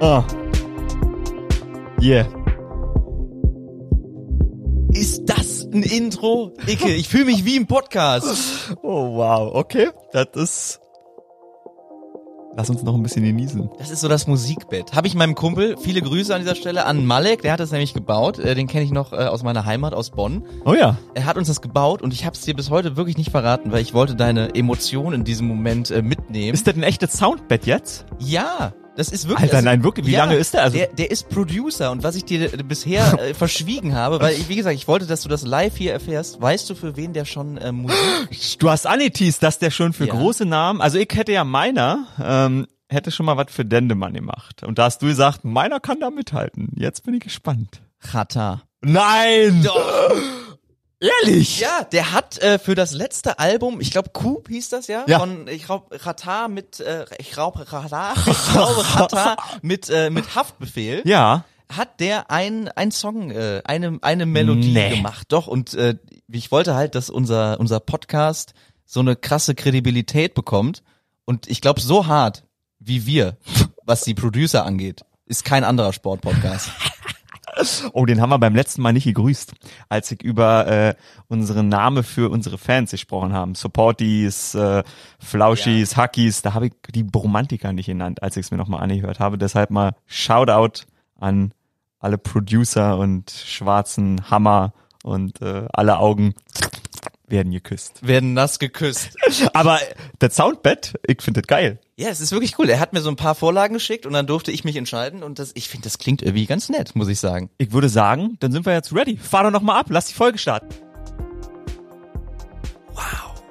Ah. Yeah. Ist das ein Intro? Icke, ich fühle mich wie im Podcast. Oh wow, okay. Das ist. Lass uns noch ein bisschen genießen. Das ist so das Musikbett. Habe ich meinem Kumpel, viele Grüße an dieser Stelle, an Malek, der hat das nämlich gebaut. Äh, Den kenne ich noch äh, aus meiner Heimat, aus Bonn. Oh ja. Er hat uns das gebaut und ich habe es dir bis heute wirklich nicht verraten, weil ich wollte deine Emotionen in diesem Moment äh, mitnehmen. Ist das ein echtes Soundbett jetzt? ja, das ist wirklich. Alter, nein, wirklich? Wie lange ist der? Also- der, der ist Producer und was ich dir bisher äh, verschwiegen habe, weil ich, wie gesagt, ich wollte, dass du das live hier erfährst. Weißt du, für wen der schon äh, Musik? Du hast angeteased, dass der schon für Ja. große Namen, also ich hätte ja meiner, ähm, hätte schon mal was für Dendemann gemacht. Und da hast du gesagt, meiner kann da mithalten. Jetzt bin ich gespannt. Chata. Nein! Ehrlich? Ja, der hat äh, für das letzte Album, ich glaube Coop hieß das ja, Ja. von ich glaube Chata mit äh, ich glaube Chata, ich glaube Chata mit äh, mit Haftbefehl. Ja. hat der ein, ein Song, äh, eine, eine Melodie Nee. gemacht. Doch, und äh, ich wollte halt, dass unser, unser Podcast so eine krasse Kredibilität bekommt. Und ich glaube, so hart wie wir, was die Producer angeht, ist kein anderer Sportpodcast. Oh, den haben wir beim letzten Mal nicht gegrüßt, als ich über äh, unseren Name für unsere Fans gesprochen haben. Supporties, äh, Flauschis, Hackies, da habe ich die Bromantiker nicht genannt, als ich es mir nochmal angehört habe. Deshalb mal Shoutout an alle Producer und schwarzen Hammer und äh, alle Augen werden geküsst. Werden nass geküsst. Aber das Soundbett, ich finde das geil. Ja, es ist wirklich cool. Er hat mir so ein paar Vorlagen geschickt und dann durfte ich mich entscheiden. Und das, ich finde, das klingt irgendwie ganz nett, muss ich sagen. Ich würde sagen, dann sind wir jetzt ready. Fahr doch noch mal ab, lass die Folge starten. Wow.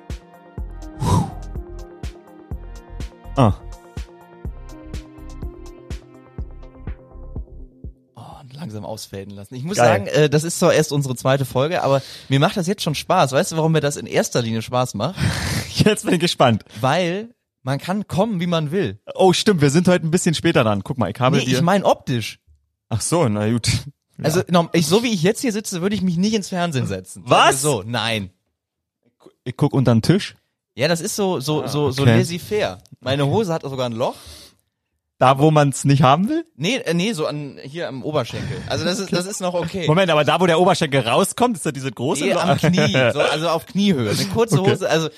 Ah. Oh, und langsam ausfaden lassen. Ich muss Geil. sagen, äh, das ist zwar erst unsere zweite Folge, aber mir macht das jetzt schon Spaß. Weißt du, warum mir das in erster Linie Spaß macht? Jetzt bin ich gespannt. Weil man kann kommen, wie man will. Oh, stimmt, wir sind heute ein bisschen später dran. Guck mal, ich habe Nee, dir. ich meine optisch. Ach so, na gut. Also norm- ich, so wie ich jetzt hier sitze, würde ich mich nicht ins Fernsehen setzen. Was? So, nein. Ich guck unter den Tisch. Ja, das ist so so so so okay. laissez-faire. Meine Hose hat sogar ein Loch. Da, wo man es nicht haben will? Nee, äh, nee, so an hier am Oberschenkel. Also das ist das ist noch okay. Moment, aber da, wo der Oberschenkel rauskommt, ist da diese große. Nee, am Knie, so, also auf Kniehöhe. Eine kurze Okay. Hose, also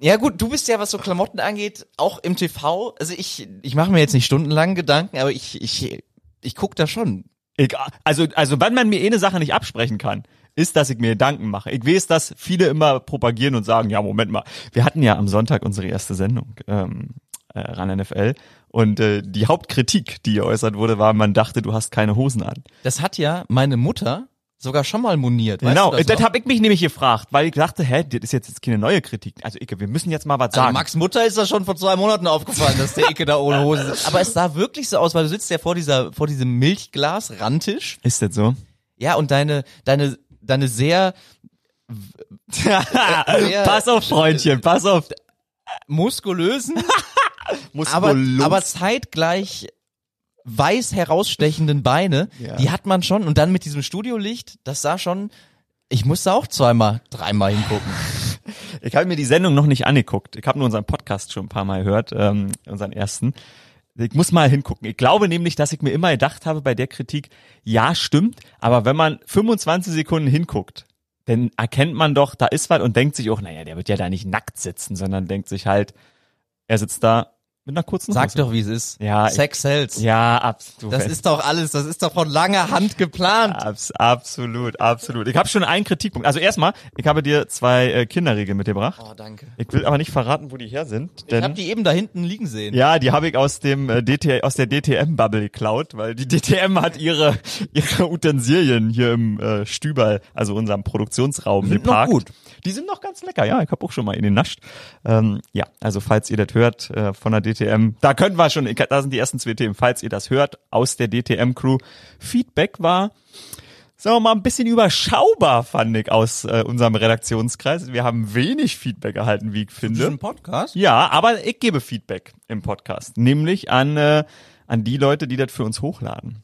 ja gut, du bist ja, was so Klamotten angeht, auch im TV. Also ich, ich mache mir jetzt nicht stundenlang Gedanken, aber ich, ich, ich guck da schon. Ich, also, also, wenn man mir eh eine Sache nicht absprechen kann, ist, dass ich mir Gedanken mache. Ich weiß, dass viele immer propagieren und sagen, ja, Moment mal, wir hatten ja am Sonntag unsere erste Sendung, ähm, äh, ran NFL. Und äh, die Hauptkritik, die geäußert wurde, war, man dachte, du hast keine Hosen an. Das hat ja meine Mutter sogar schon mal moniert. Genau, das das habe ich mich nämlich gefragt, weil ich dachte, hä, das ist jetzt, jetzt keine neue Kritik. Also Icke, wir müssen jetzt mal was Also sagen. Max Mutter ist das schon vor zwei Monaten aufgefallen, dass der Icke da ohne Hose sitzt. Aber es sah wirklich so aus, weil du sitzt ja vor dieser, vor diesem Milchglas-Randtisch. ist das so? Ja, und deine, deine, deine sehr pass auf, Freundchen, pass auf. muskulösen, Muskulus. aber, aber zeitgleich weiß herausstechenden Beine, Ja. die hat man schon. Und dann mit diesem Studiolicht, das sah schon, ich musste auch zweimal, dreimal hingucken. Ich habe mir die Sendung noch nicht angeguckt. Ich habe nur unseren Podcast schon ein paar Mal gehört, ähm, unseren ersten. Ich muss mal hingucken. Ich glaube nämlich, dass ich mir immer gedacht habe bei der Kritik, ja, stimmt, aber wenn man 25 Sekunden hinguckt, dann erkennt man doch, da ist was und denkt sich auch, naja, der wird ja da nicht nackt sitzen, sondern denkt sich halt, er sitzt da mit einer kurzen Sag Hose. doch, wie es ist. Ja, ich- Sex sells. Ja, absolut. Das ist doch alles, das ist doch von langer Hand geplant. Abs absolut, absolut. Ich habe schon einen Kritikpunkt. Also erstmal, ich habe dir zwei äh, Kinderriegel mitgebracht. Oh, danke. Ich will aber nicht verraten, wo die her sind. Ich Denn habe die eben da hinten liegen sehen. Ja, die habe ich aus dem äh, DT, aus der DTM-Bubble geklaut, weil die DTM hat ihre ihre Utensilien hier im äh, Stüberl, also unserem Produktionsraum, Sind noch geparkt. gut. Die sind noch ganz lecker, ja. Ich habe auch schon mal in den nascht. Ähm, ja, also falls ihr das hört äh, von der DTM, da können wir schon, da sind die ersten zwei Themen. Falls ihr das hört aus der DTM-Crew, Feedback war sagen wir mal, ein bisschen überschaubar, fand ich, aus äh, unserem Redaktionskreis. Wir haben wenig Feedback erhalten, wie ich finde. Diesen Podcast? Ja, aber ich gebe Feedback im Podcast, nämlich an äh, an die Leute, die das für uns hochladen.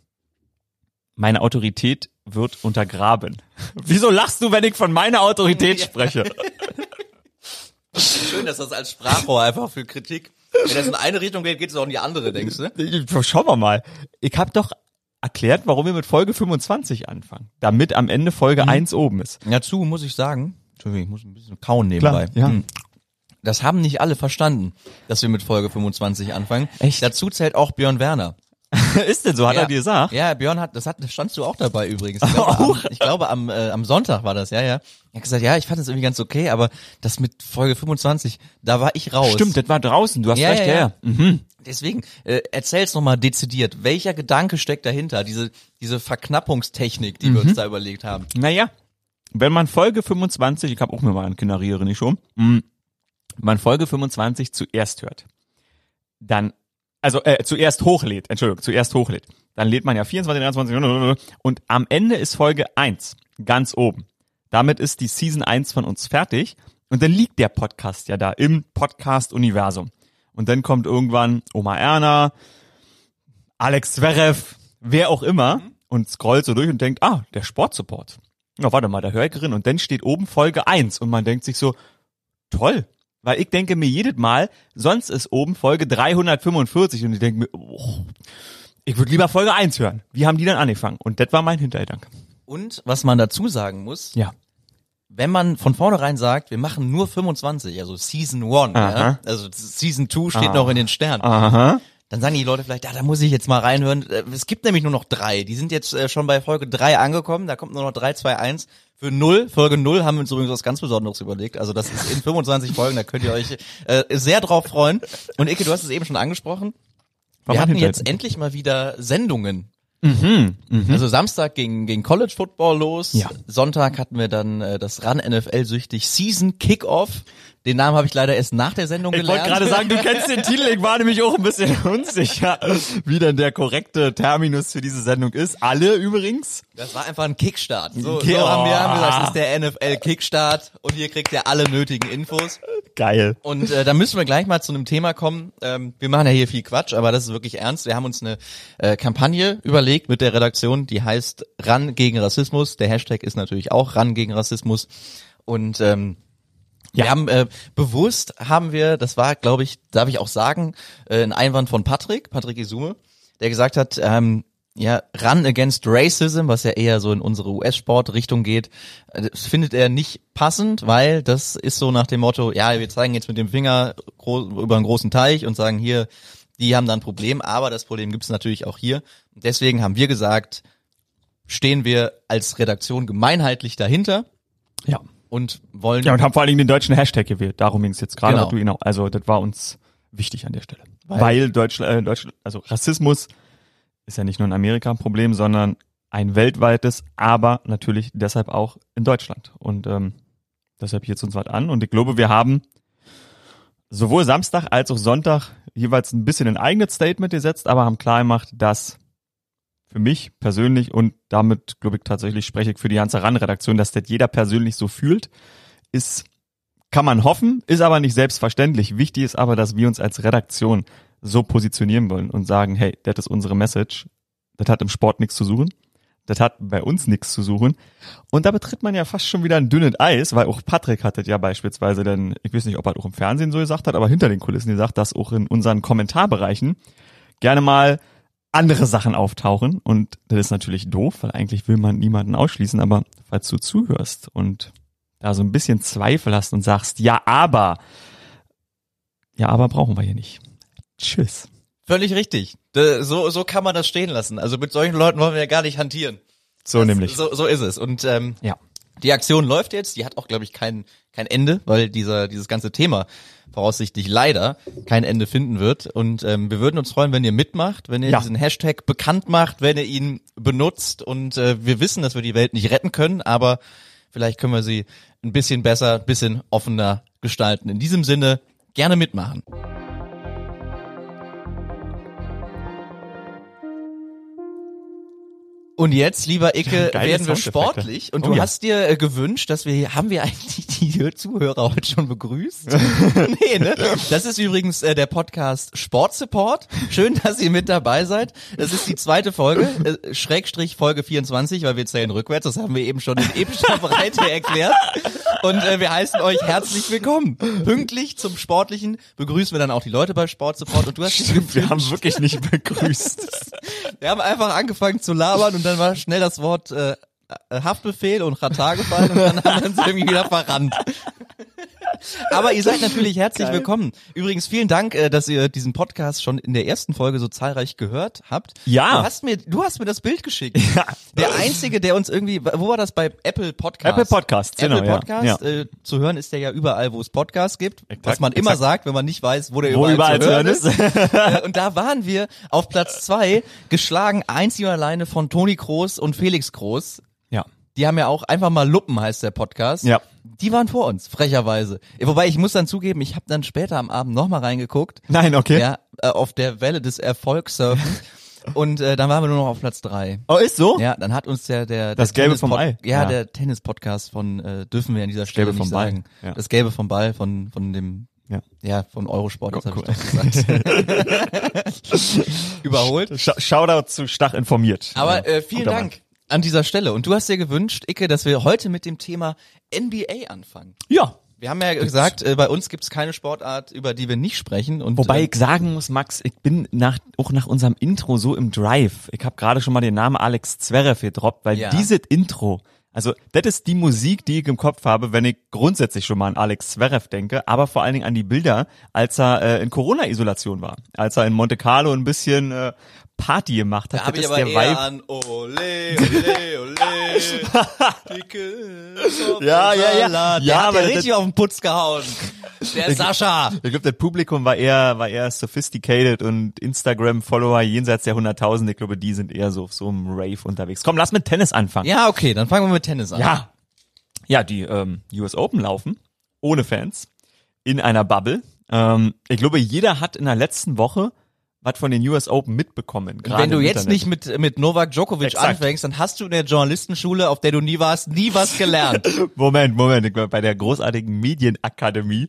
Meine Autorität wird untergraben. Wieso lachst du, wenn ich von meiner Autorität spreche? Schön, dass das als Sprachrohr einfach für Kritik Wenn das in eine Richtung geht, geht es auch in die andere, denkst du? Schauen wir mal. Ich habe doch erklärt, warum wir mit Folge 25 anfangen. Damit am Ende Folge Mhm. 1 oben ist. Dazu muss ich sagen, Entschuldigung, ich muss ein bisschen kauen nebenbei. ja. Hm. Das haben nicht alle verstanden, dass wir mit Folge 25 anfangen. Echt? Dazu zählt auch Björn Werner. ist denn so? Hat ja. er dir gesagt? Ja, Björn hat, das hat, standst du auch dabei übrigens. Ich glaube, am, ich glaube am, äh, am Sonntag war das, ja, ja. Er hat gesagt, ja, ich fand das irgendwie ganz okay, aber das mit Folge 25, da war ich raus. Stimmt, das war draußen. Du hast Ja, recht, ja, ja. Mhm. Deswegen, äh, erzähl's nochmal dezidiert. Welcher Gedanke steckt dahinter? Diese, diese Verknappungstechnik, die wir Mhm. uns da überlegt haben. Naja, wenn man Folge 25, ich habe auch mir mal eine Kinderriere nicht schon, mh, wenn man Folge 25 zuerst hört, dann, also äh, zuerst hochlädt, Entschuldigung, zuerst hochlädt, dann lädt man ja 24, 23 und am Ende ist Folge 1 ganz oben. Damit ist die Season 1 von uns fertig und dann liegt der Podcast ja da im Podcast-Universum. Und dann kommt irgendwann Oma Erna, Alex Zverev, wer auch immer und scrollt so durch und denkt, ah, der Sportsupport. Na, warte mal, da höre ich rein. Und dann steht oben Folge 1 und man denkt sich so, toll. Weil ich denke mir jedes Mal, sonst ist oben Folge 345 und ich denke mir, oh, ich würde lieber Folge 1 hören. Wie haben die dann angefangen? Und das war mein Hintergedanke. Und was man dazu sagen muss, Ja. wenn man von vornherein sagt, wir machen nur 25, also Season 1, ja, Aha. also Season 2 steht Ah. noch in den Sternen, Aha. Dann sagen die Leute vielleicht, ja, da muss ich jetzt mal reinhören. Äh, Es gibt nämlich nur noch drei. Die sind jetzt äh, schon bei Folge 3 angekommen, da kommt nur noch 3, 2, 1. Für 0, Folge 0 haben wir uns übrigens was ganz Besonderes überlegt. Also das ist in 25 Folgen, da könnt ihr euch äh, sehr drauf freuen. Und Ike, du hast es eben schon angesprochen. Wir hatten jetzt endlich mal wieder Sendungen. Mhm. Mhm. Also Samstag ging, ging College Football los. Ja. Sonntag hatten wir dann äh, das Run NFL süchtig Season Kickoff. Den Namen habe ich leider erst nach der Sendung Ich gelernt. wollte gerade sagen, du kennst den Titel. Ich war nämlich auch ein bisschen unsicher, wie denn der korrekte Terminus für diese Sendung ist. Alle übrigens. Das war einfach ein Kickstart. So, Okay, so haben wir, haben gesagt, oh. das ist der NFL Kickstart und hier kriegt ihr alle nötigen Infos. Geil. Und äh, da müssen wir gleich mal zu einem Thema kommen. Ähm, wir machen ja hier viel Quatsch, aber das ist wirklich ernst. Wir haben uns eine äh, Kampagne überlegt mit der Redaktion, die heißt Ran gegen Rassismus. Der Hashtag ist natürlich auch Ran gegen Rassismus. Und ähm, Ja. wir haben äh, bewusst haben wir, das war, glaube ich, darf ich auch sagen, äh, ein Einwand von Patrick, Patrick Isume, der gesagt hat, ähm, ja, Run Against Racism, was ja eher so in unsere US-Sport-Richtung geht, äh, das findet er nicht passend, weil das ist so nach dem Motto, ja, wir zeigen jetzt mit dem Finger über einen großen Teich und sagen hier, die haben da ein Problem, aber das Problem gibt es natürlich auch hier. Deswegen haben wir gesagt, stehen wir als Redaktion gemeinheitlich dahinter Ja. Und wollen Ja, und haben vor allen Dingen den deutschen Hashtag gewählt. Darum ging es jetzt gerade. Genau. Genau. genau. Also das war uns wichtig an der Stelle. Weil- Weil, Deutschland, äh, Deutschland, also Rassismus ist ja nicht nur ein Amerika ein Problem, sondern ein weltweites, aber natürlich deshalb auch in Deutschland. Und ähm, deshalb hier uns was an. Und ich glaube, wir haben sowohl Samstag als auch Sonntag jeweils ein bisschen ein eigenes Statement gesetzt, aber haben klar gemacht, dass für mich persönlich und damit, glaube ich, tatsächlich spreche ich für die ganze RAN-Redaktion, dass das jeder persönlich so fühlt, ist, kann man hoffen, ist aber nicht selbstverständlich. Wichtig ist aber, dass wir uns als Redaktion so positionieren wollen und sagen, hey, das ist unsere Message. Das hat im Sport nichts zu suchen. Das hat bei uns nichts zu suchen. Und da betritt man ja fast schon wieder ein dünnes Eis, weil auch Patrick hat das ja beispielsweise denn, ich weiß nicht, ob er auch im Fernsehen so gesagt hat, aber hinter den Kulissen gesagt, dass auch in unseren Kommentarbereichen gerne mal andere Sachen auftauchen. Und das ist natürlich doof, weil eigentlich will man niemanden ausschließen, aber falls du zuhörst und da so ein bisschen Zweifel hast und sagst, ja, aber, ja, aber brauchen wir hier nicht. Tschüss. Völlig richtig. So, so kann man das stehen lassen. Also mit solchen Leuten wollen wir ja gar nicht hantieren. So Das- nämlich. So, so ist es. Und ähm, Ja. Die Aktion läuft jetzt. Die hat auch, glaube ich, kein, kein Ende, weil dieser, dieses ganze Thema voraussichtlich leider kein Ende finden wird. Und ähm, wir würden uns freuen, wenn ihr mitmacht, wenn ihr Ja. diesen Hashtag bekannt macht, wenn ihr ihn benutzt. Und äh, wir wissen, dass wir die Welt nicht retten können, aber vielleicht können wir sie ein bisschen besser, ein bisschen offener gestalten. In diesem Sinne, gerne mitmachen. Und jetzt, lieber Icke, Geile werden wir sportlich. Und Oh du ja. hast dir äh, gewünscht, dass wir, haben wir eigentlich die Zuhörer heute schon begrüßt? nee, ne? Das ist übrigens äh, der Podcast Sport Support. Schön, dass ihr mit dabei seid. Das ist die zweite Folge, äh, Schrägstrich Folge 24, weil wir zählen rückwärts. Das haben wir eben schon in epischer Breite erklärt. Und äh, wir heißen euch herzlich willkommen. Pünktlich zum Sportlichen begrüßen wir dann auch die Leute bei Sport Support. Und du hast Stimmt, wir haben wirklich nicht begrüßt. wir haben einfach angefangen zu labern und dann war schnell das Wort äh, Haftbefehl und Ratar gefallen und dann haben uns irgendwie wieder verrannt. Aber ihr seid natürlich herzlich Geil. willkommen. Übrigens vielen Dank, äh, dass ihr diesen Podcast schon in der ersten Folge so zahlreich gehört habt. Ja. Du hast mir, du hast mir das Bild geschickt. Der einzige, der uns irgendwie, wo war das bei Apple Podcast? Apple Podcasts, genau, Apple ja. Podcast, Ja. Äh, zu hören ist der ja überall, wo es Podcasts gibt. Exakt, was man immer exakt. sagt, wenn man nicht weiß, wo der Wo überall, überall zu hören ist. Äh, und da waren wir auf Platz zwei, geschlagen einzig und alleine von Toni Kroos und Felix Kroos. Die haben ja auch einfach mal Luppen heißt der Podcast. Ja. Die waren vor uns, frecherweise. Wobei ich muss dann zugeben, ich habe dann später am Abend nochmal reingeguckt. Nein, okay. Ja, äh, auf der Welle des Erfolgssurfens. und äh, dann waren wir nur noch auf Platz drei. Oh, ist so? Ja, dann hat uns der der Das der Gelbe vom Tennispod- Ei. Ja, Ja. der Tennis-Podcast von äh, dürfen wir an dieser Stelle Gelbe nicht vom Ball. sagen. Ja. Das Gelbe vom Ball von von dem Ja. ja von Eurosport. Das habe Cool. ich doch gesagt. Überholt. Sh Shoutout zu Stach informiert. Aber äh, vielen Dank an dieser Stelle. Und du hast dir gewünscht, Icke, dass wir heute mit dem Thema NBA anfangen. Ja. Wir haben ja gesagt, äh, bei uns gibt's keine Sportart, über die wir nicht sprechen. Und, Wobei äh, ich sagen muss, Max, ich bin nach, auch nach unserem Intro so im Drive. Ich habe gerade schon mal den Namen Alex Zverev gedroppt, weil Ja. dieses Intro, also das ist die Musik, die ich im Kopf habe, wenn ich grundsätzlich schon mal an Alex Zverev denke, aber vor allen Dingen an die Bilder, als er äh, in Corona-Isolation war, als er in Monte Carlo ein bisschen äh, Party gemacht hat. da habe Das ich aber der eher Vibe. an Ole, Ole, Ole, Ja, ja, ja. Der Ja, hat aber ja richtig auf den Putz gehauen. Der Sascha. Ich glaube, das Publikum war eher, war eher sophisticated und Instagram-Follower jenseits der 100.000, ich glaube, die sind eher so auf so einem Rave unterwegs. Komm, lass mit Tennis anfangen. Ja, okay, dann fangen wir mit Tennis an. Ja. Ja, die ähm, US Open laufen, ohne Fans, in einer Bubble. Ähm, ich glaube, jeder hat in der letzten Woche was von den US Open mitbekommen. gerade Wenn du jetzt Internet. nicht mit, mit Novak Djokovic Exakt. anfängst, dann hast du in der Journalistenschule, auf der du nie warst, nie was gelernt. Moment, Moment, bei der großartigen Medienakademie.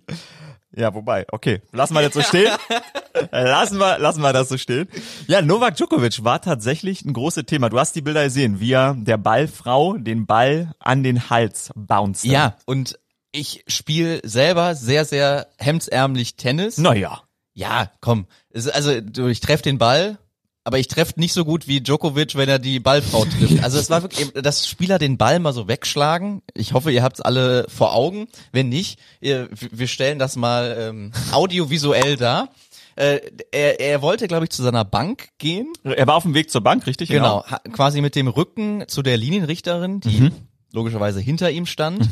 Ja, wobei, okay, lassen wir das so stehen. lassen wir, lassen wir das so stehen. Ja, Novak Djokovic war tatsächlich ein großes Thema. Du hast die Bilder gesehen, wie er der Ballfrau den Ball an den Hals bounced. ja, und ich spiele selber sehr, sehr hemdsärmlich Tennis. Naja. Ja, komm. Ist, also ich treffe den Ball, aber ich treffe nicht so gut wie Djokovic, wenn er die Ballfrau trifft. Also es war wirklich, dass Spieler den Ball mal so wegschlagen. Ich hoffe, ihr habt es alle vor Augen. Wenn nicht, ihr, wir stellen das mal ähm, audiovisuell dar. Äh, er, er wollte, glaube ich, zu seiner Bank gehen. Er war auf dem Weg zur Bank, richtig? Genau, ha- quasi mit dem Rücken zu der Linienrichterin, die Mhm. logischerweise hinter ihm stand.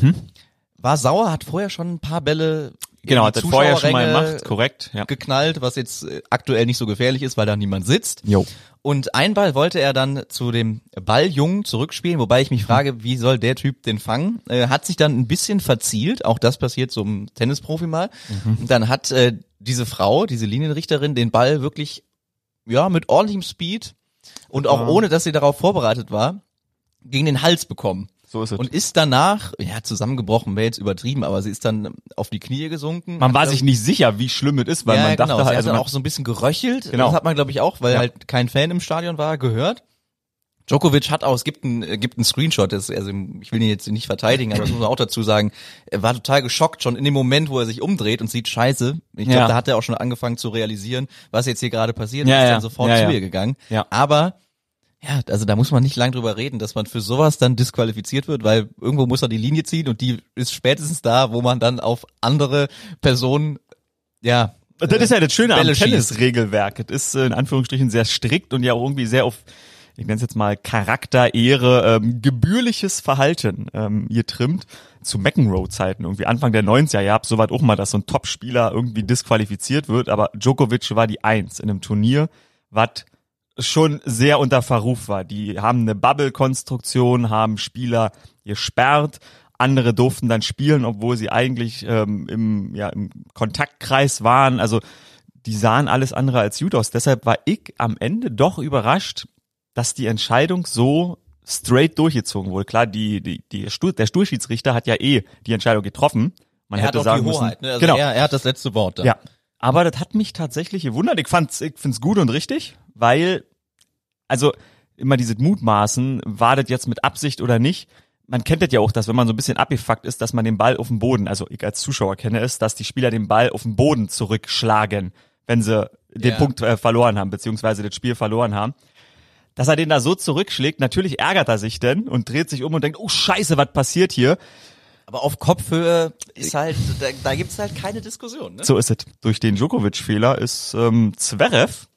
War sauer, hat vorher schon ein paar Bälle Genau, hat das vorher schon mal gemacht, korrekt, ja. geknallt, was jetzt äh, aktuell nicht so gefährlich ist, weil da niemand sitzt. Jo. Und ein Ball wollte er dann zu dem Balljungen zurückspielen, wobei ich mich Mhm. frage, wie soll der Typ den fangen? Äh, hat sich dann ein bisschen verzielt, auch das passiert so einem Tennisprofi mal. Mhm. Und dann hat äh, diese Frau, diese Linienrichterin, den Ball wirklich ja mit ordentlichem Speed und auch Ja. ohne, dass sie darauf vorbereitet war, gegen den Hals bekommen. So ist es. Und ist danach, ja, zusammengebrochen, wäre jetzt übertrieben, aber sie ist dann auf die Knie gesunken. man war glaub sich nicht sicher, wie schlimm es ist, weil ja, man dachte genau. Sie halt, hat also dann man, auch so ein bisschen geröchelt. Genau. Das hat man, glaube ich, auch, weil Ja. halt kein Fan im Stadion war, gehört. Djokovic hat auch, es gibt einen, äh, gibt einen Screenshot, das, also ich will ihn jetzt nicht verteidigen, aber das muss man auch dazu sagen, er war total geschockt schon in dem Moment, wo er sich umdreht und sieht Scheiße. Ich glaube, Ja. da hat er auch schon angefangen zu realisieren, was jetzt hier gerade passiert, Ja, und ist ja. dann sofort Ja, zu ja. ihr gegangen. Ja. Aber ja, also da muss man nicht lang drüber reden, dass man für sowas dann disqualifiziert wird, weil irgendwo muss er die Linie ziehen und die ist spätestens da, wo man dann auf andere Personen, ja. Das ist ja das Schöne am Bälle schießt. Tennisregelwerk. Es ist äh, in Anführungsstrichen sehr strikt und ja auch irgendwie sehr auf, ich nenne es jetzt mal Charakter, Ehre, ähm, gebührliches Verhalten ähm, ihr trimmt. Zu McEnroe-Zeiten, irgendwie Anfang der 90er Jahre, so weit auch mal, dass so ein Top-Spieler irgendwie disqualifiziert wird, aber Djokovic war die Eins in einem Turnier, was schon sehr unter Verruf war. Die haben eine Bubble-Konstruktion, haben Spieler gesperrt, andere durften dann spielen, obwohl sie eigentlich ähm, im, ja, im Kontaktkreis waren. Also die sahen alles andere als gut aus. Deshalb war ich am Ende doch überrascht, dass die Entscheidung so straight durchgezogen wurde. Klar, die, die, die Stuhl, der Stuhlschiedsrichter hat ja eh die Entscheidung getroffen. Man er hätte hat auch sagen die Hoheit, müssen, ne? Also genau. er, er hat das letzte Wort da. Ja. Aber das hat mich tatsächlich gewundert. Ich fand's, ich find's gut und richtig, weil, also, immer diese Mutmaßen, war das jetzt mit Absicht oder nicht? Man kennt das ja auch, dass wenn man so ein bisschen abgefuckt ist, dass man den Ball auf dem Boden, also ich als Zuschauer kenne es, dass die Spieler den Ball auf dem Boden zurückschlagen, wenn sie den Ja. Punkt äh, verloren haben, beziehungsweise das Spiel verloren haben. Dass er den da so zurückschlägt, natürlich ärgert er sich denn und dreht sich um und denkt, oh scheiße, was passiert hier? Aber auf Kopfhöhe ist halt, da, da gibt's halt keine Diskussion, ne? So ist es. Durch den Djokovic-Fehler ist ähm, Zverev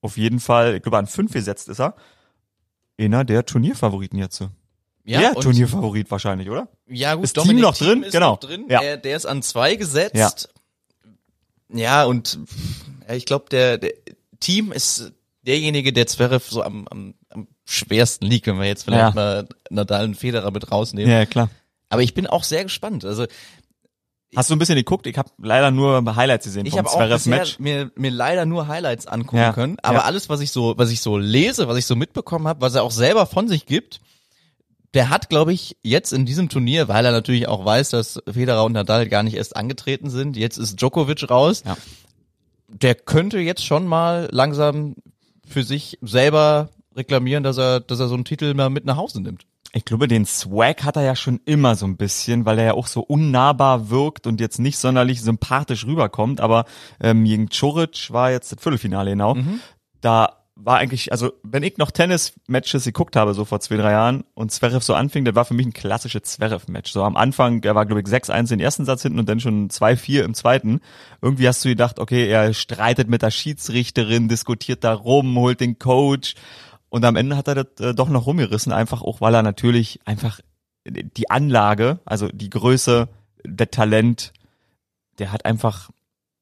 auf jeden Fall, ich glaube an fünf gesetzt ist er, einer der Turnierfavoriten jetzt. so. der Turnierfavorit wahrscheinlich, oder? Ja, gut, Ist Dominik Team noch Thiem drin? Ist Genau. noch drin. Ja. Der, der ist an zwei gesetzt. Ja. Ja, und ja, ich glaube, der, der Team ist derjenige, der Zverev so am, am, am schwersten liegt, wenn wir jetzt vielleicht Ja. mal Nadal und Federer mit rausnehmen. Ja, klar. Aber ich bin auch sehr gespannt. Also Hast du ein bisschen geguckt? Ich habe leider nur Highlights gesehen ich vom habe auch bisher Zverev-Match. mir, mir leider nur Highlights angucken Ja, können. Aber ja. alles, was ich so, was ich so lese, was ich so mitbekommen habe, was er auch selber von sich gibt, der hat, glaube ich, jetzt in diesem Turnier, weil er natürlich auch weiß, dass Federer und Nadal gar nicht erst angetreten sind, jetzt ist Djokovic raus. Ja. Der könnte jetzt schon mal langsam für sich selber reklamieren, dass er, dass er so einen Titel mal mit nach Hause nimmt. Ich glaube, den Swag hat er ja schon immer so ein bisschen, weil er ja auch so unnahbar wirkt und jetzt nicht sonderlich sympathisch rüberkommt. Aber ähm, gegen Choric war jetzt das Viertelfinale genau. Da war eigentlich, also wenn ich noch Tennis-Matches geguckt habe, so vor zwei, drei Jahren, und Zverev so anfing, das war für mich ein klassisches Zverev-Match. So am Anfang, er war, glaube ich, 6-1 den ersten Satz hinten und dann schon 2-4 im zweiten. Irgendwie hast du gedacht, okay, er streitet mit der Schiedsrichterin, diskutiert da rum, holt den Coach. Und am Ende hat er das äh, doch noch rumgerissen, einfach auch, weil er natürlich einfach die Anlage, also die Größe, der Talent, der hat einfach,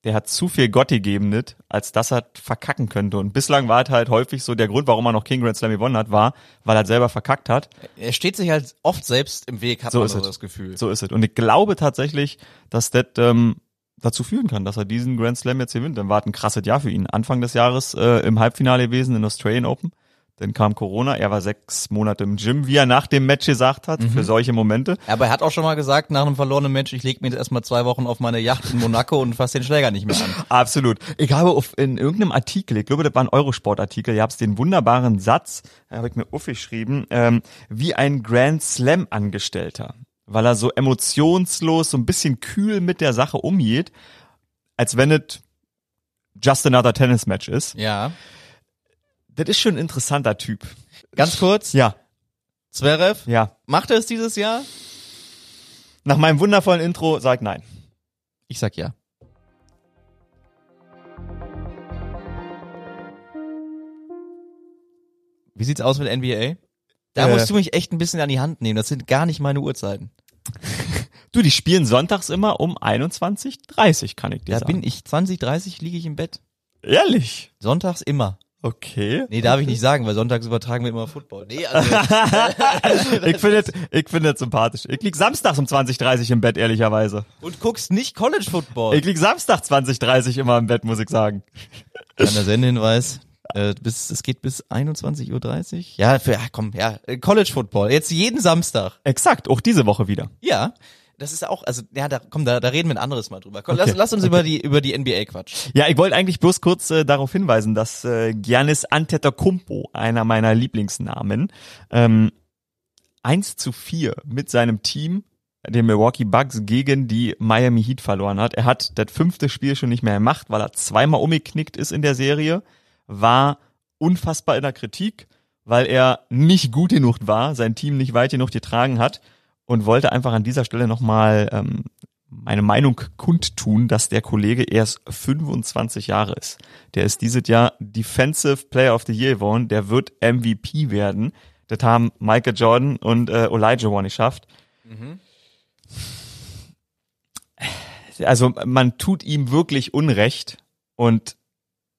der hat zu viel Gott gegeben, nicht, als dass er verkacken könnte. Und bislang war es halt häufig so, der Grund, warum er noch King Grand Slam gewonnen hat, war, weil er selber verkackt hat. Er steht sich halt oft selbst im Weg, hat So man so das Gefühl. So ist es. Und ich glaube tatsächlich, dass das ähm, dazu führen kann, dass er diesen Grand Slam jetzt gewinnt. Dann war es ein krasses Jahr für ihn. Anfang des Jahres äh, im Halbfinale gewesen in Australian Open. Dann kam Corona. Er war sechs Monate im Gym, wie er nach dem Match gesagt hat, für solche Momente. Aber er hat auch schon mal gesagt, nach einem verlorenen Match, ich leg mir jetzt erstmal zwei Wochen auf meine Yacht in Monaco und fass den Schläger nicht mehr an. Absolut. Ich habe auf, in irgendeinem Artikel, ich glaube, das war ein Eurosport-Artikel, ihr habt den wunderbaren Satz, da habe ich mir aufgeschrieben, ähm, wie ein Grand Slam-Angestellter, weil er so emotionslos, so ein bisschen kühl mit der Sache umgeht, als wenn es just another tennis match ist. Ja. Das ist schon ein interessanter Typ. Ganz kurz, Ja, Zverev, ja. macht er es dieses Jahr? Nach meinem wundervollen Intro sag nein. Ich sag ja. Wie sieht's aus mit NBA? Da Äh. musst du mich echt ein bisschen an die Hand nehmen. Das sind gar nicht meine Uhrzeiten. Du, die spielen sonntags immer um 21.30 kann ich dir Da sagen. bin ich 20, 30 liege ich im Bett. Ehrlich? Sonntags immer. Okay. Nee, darf ich nicht sagen, weil sonntags übertragen wir immer Football. Nee, also ich finde es, ich finde es sympathisch. Ich lieg samstags um 20.30 im Bett, ehrlicherweise. und guckst nicht College Football. Ich lieg Samstag 20.30 immer im Bett, muss ich sagen. Kleiner Sendehinweis. Äh, bis, es geht bis 21.30 Uhr. Ja, für, ja, komm, ja. College Football. Jetzt jeden Samstag. Exakt, auch diese Woche wieder. Ja. Das ist auch, also, ja, da, komm, da, da reden wir ein anderes Mal drüber. Komm, Okay, lass, lass uns über die, über die NBA quatschen. Ja, ich wollte eigentlich bloß kurz äh, darauf hinweisen, dass äh, Giannis Antetokounmpo, einer meiner Lieblingsnamen, ähm, 1 zu 4 mit seinem Team, den Milwaukee Bucks, gegen die Miami Heat verloren hat. Er hat das fünfte Spiel schon nicht mehr gemacht, weil er zweimal umgeknickt ist in der Serie, war unfassbar in der Kritik, weil er nicht gut genug war, sein Team nicht weit genug getragen hat und wollte einfach an dieser Stelle nochmal ähm, meine Meinung kundtun, dass der Kollege erst 25 Jahre ist. Der ist dieses Jahr Defensive Player of the Year geworden, der wird MVP werden. Das haben Michael Jordan und äh, Elijah Warren geschafft. Also man tut ihm wirklich Unrecht und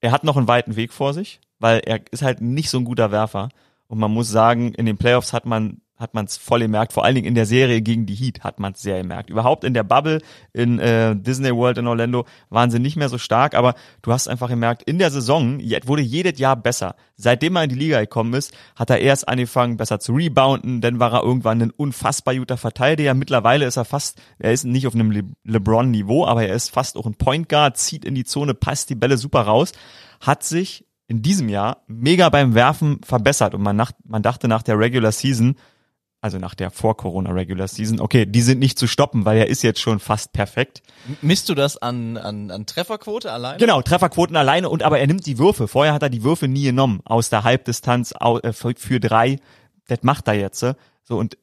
er hat noch einen weiten Weg vor sich, weil er ist halt nicht so ein guter Werfer. Und man muss sagen, in den Playoffs hat man hat man es voll gemerkt. Vor allen Dingen in der Serie gegen die Heat hat man es sehr gemerkt. Überhaupt in der Bubble in äh, Disney World in Orlando waren sie nicht mehr so stark, aber du hast einfach gemerkt, in der Saison wurde jedes Jahr besser. Seitdem er in die Liga gekommen ist, hat er erst angefangen, besser zu rebounden, dann war er irgendwann ein unfassbar guter Verteidiger. Mittlerweile ist er fast, er ist nicht auf einem Le LeBron-Niveau, aber er ist fast auch ein Point Guard, zieht in die Zone, passt die Bälle super raus, hat sich in diesem Jahr mega beim Werfen verbessert und man, nach, man dachte nach der Regular Season, also nach der Vor-Corona Regular Season, okay, die sind nicht zu stoppen, weil er ist jetzt schon fast perfekt. Misst du das an, an, an Trefferquote alleine? Genau, Trefferquoten alleine und aber er nimmt die Würfe. Vorher hat er die Würfe nie genommen aus der Halbdistanz äh, für drei. Das macht er jetzt. So und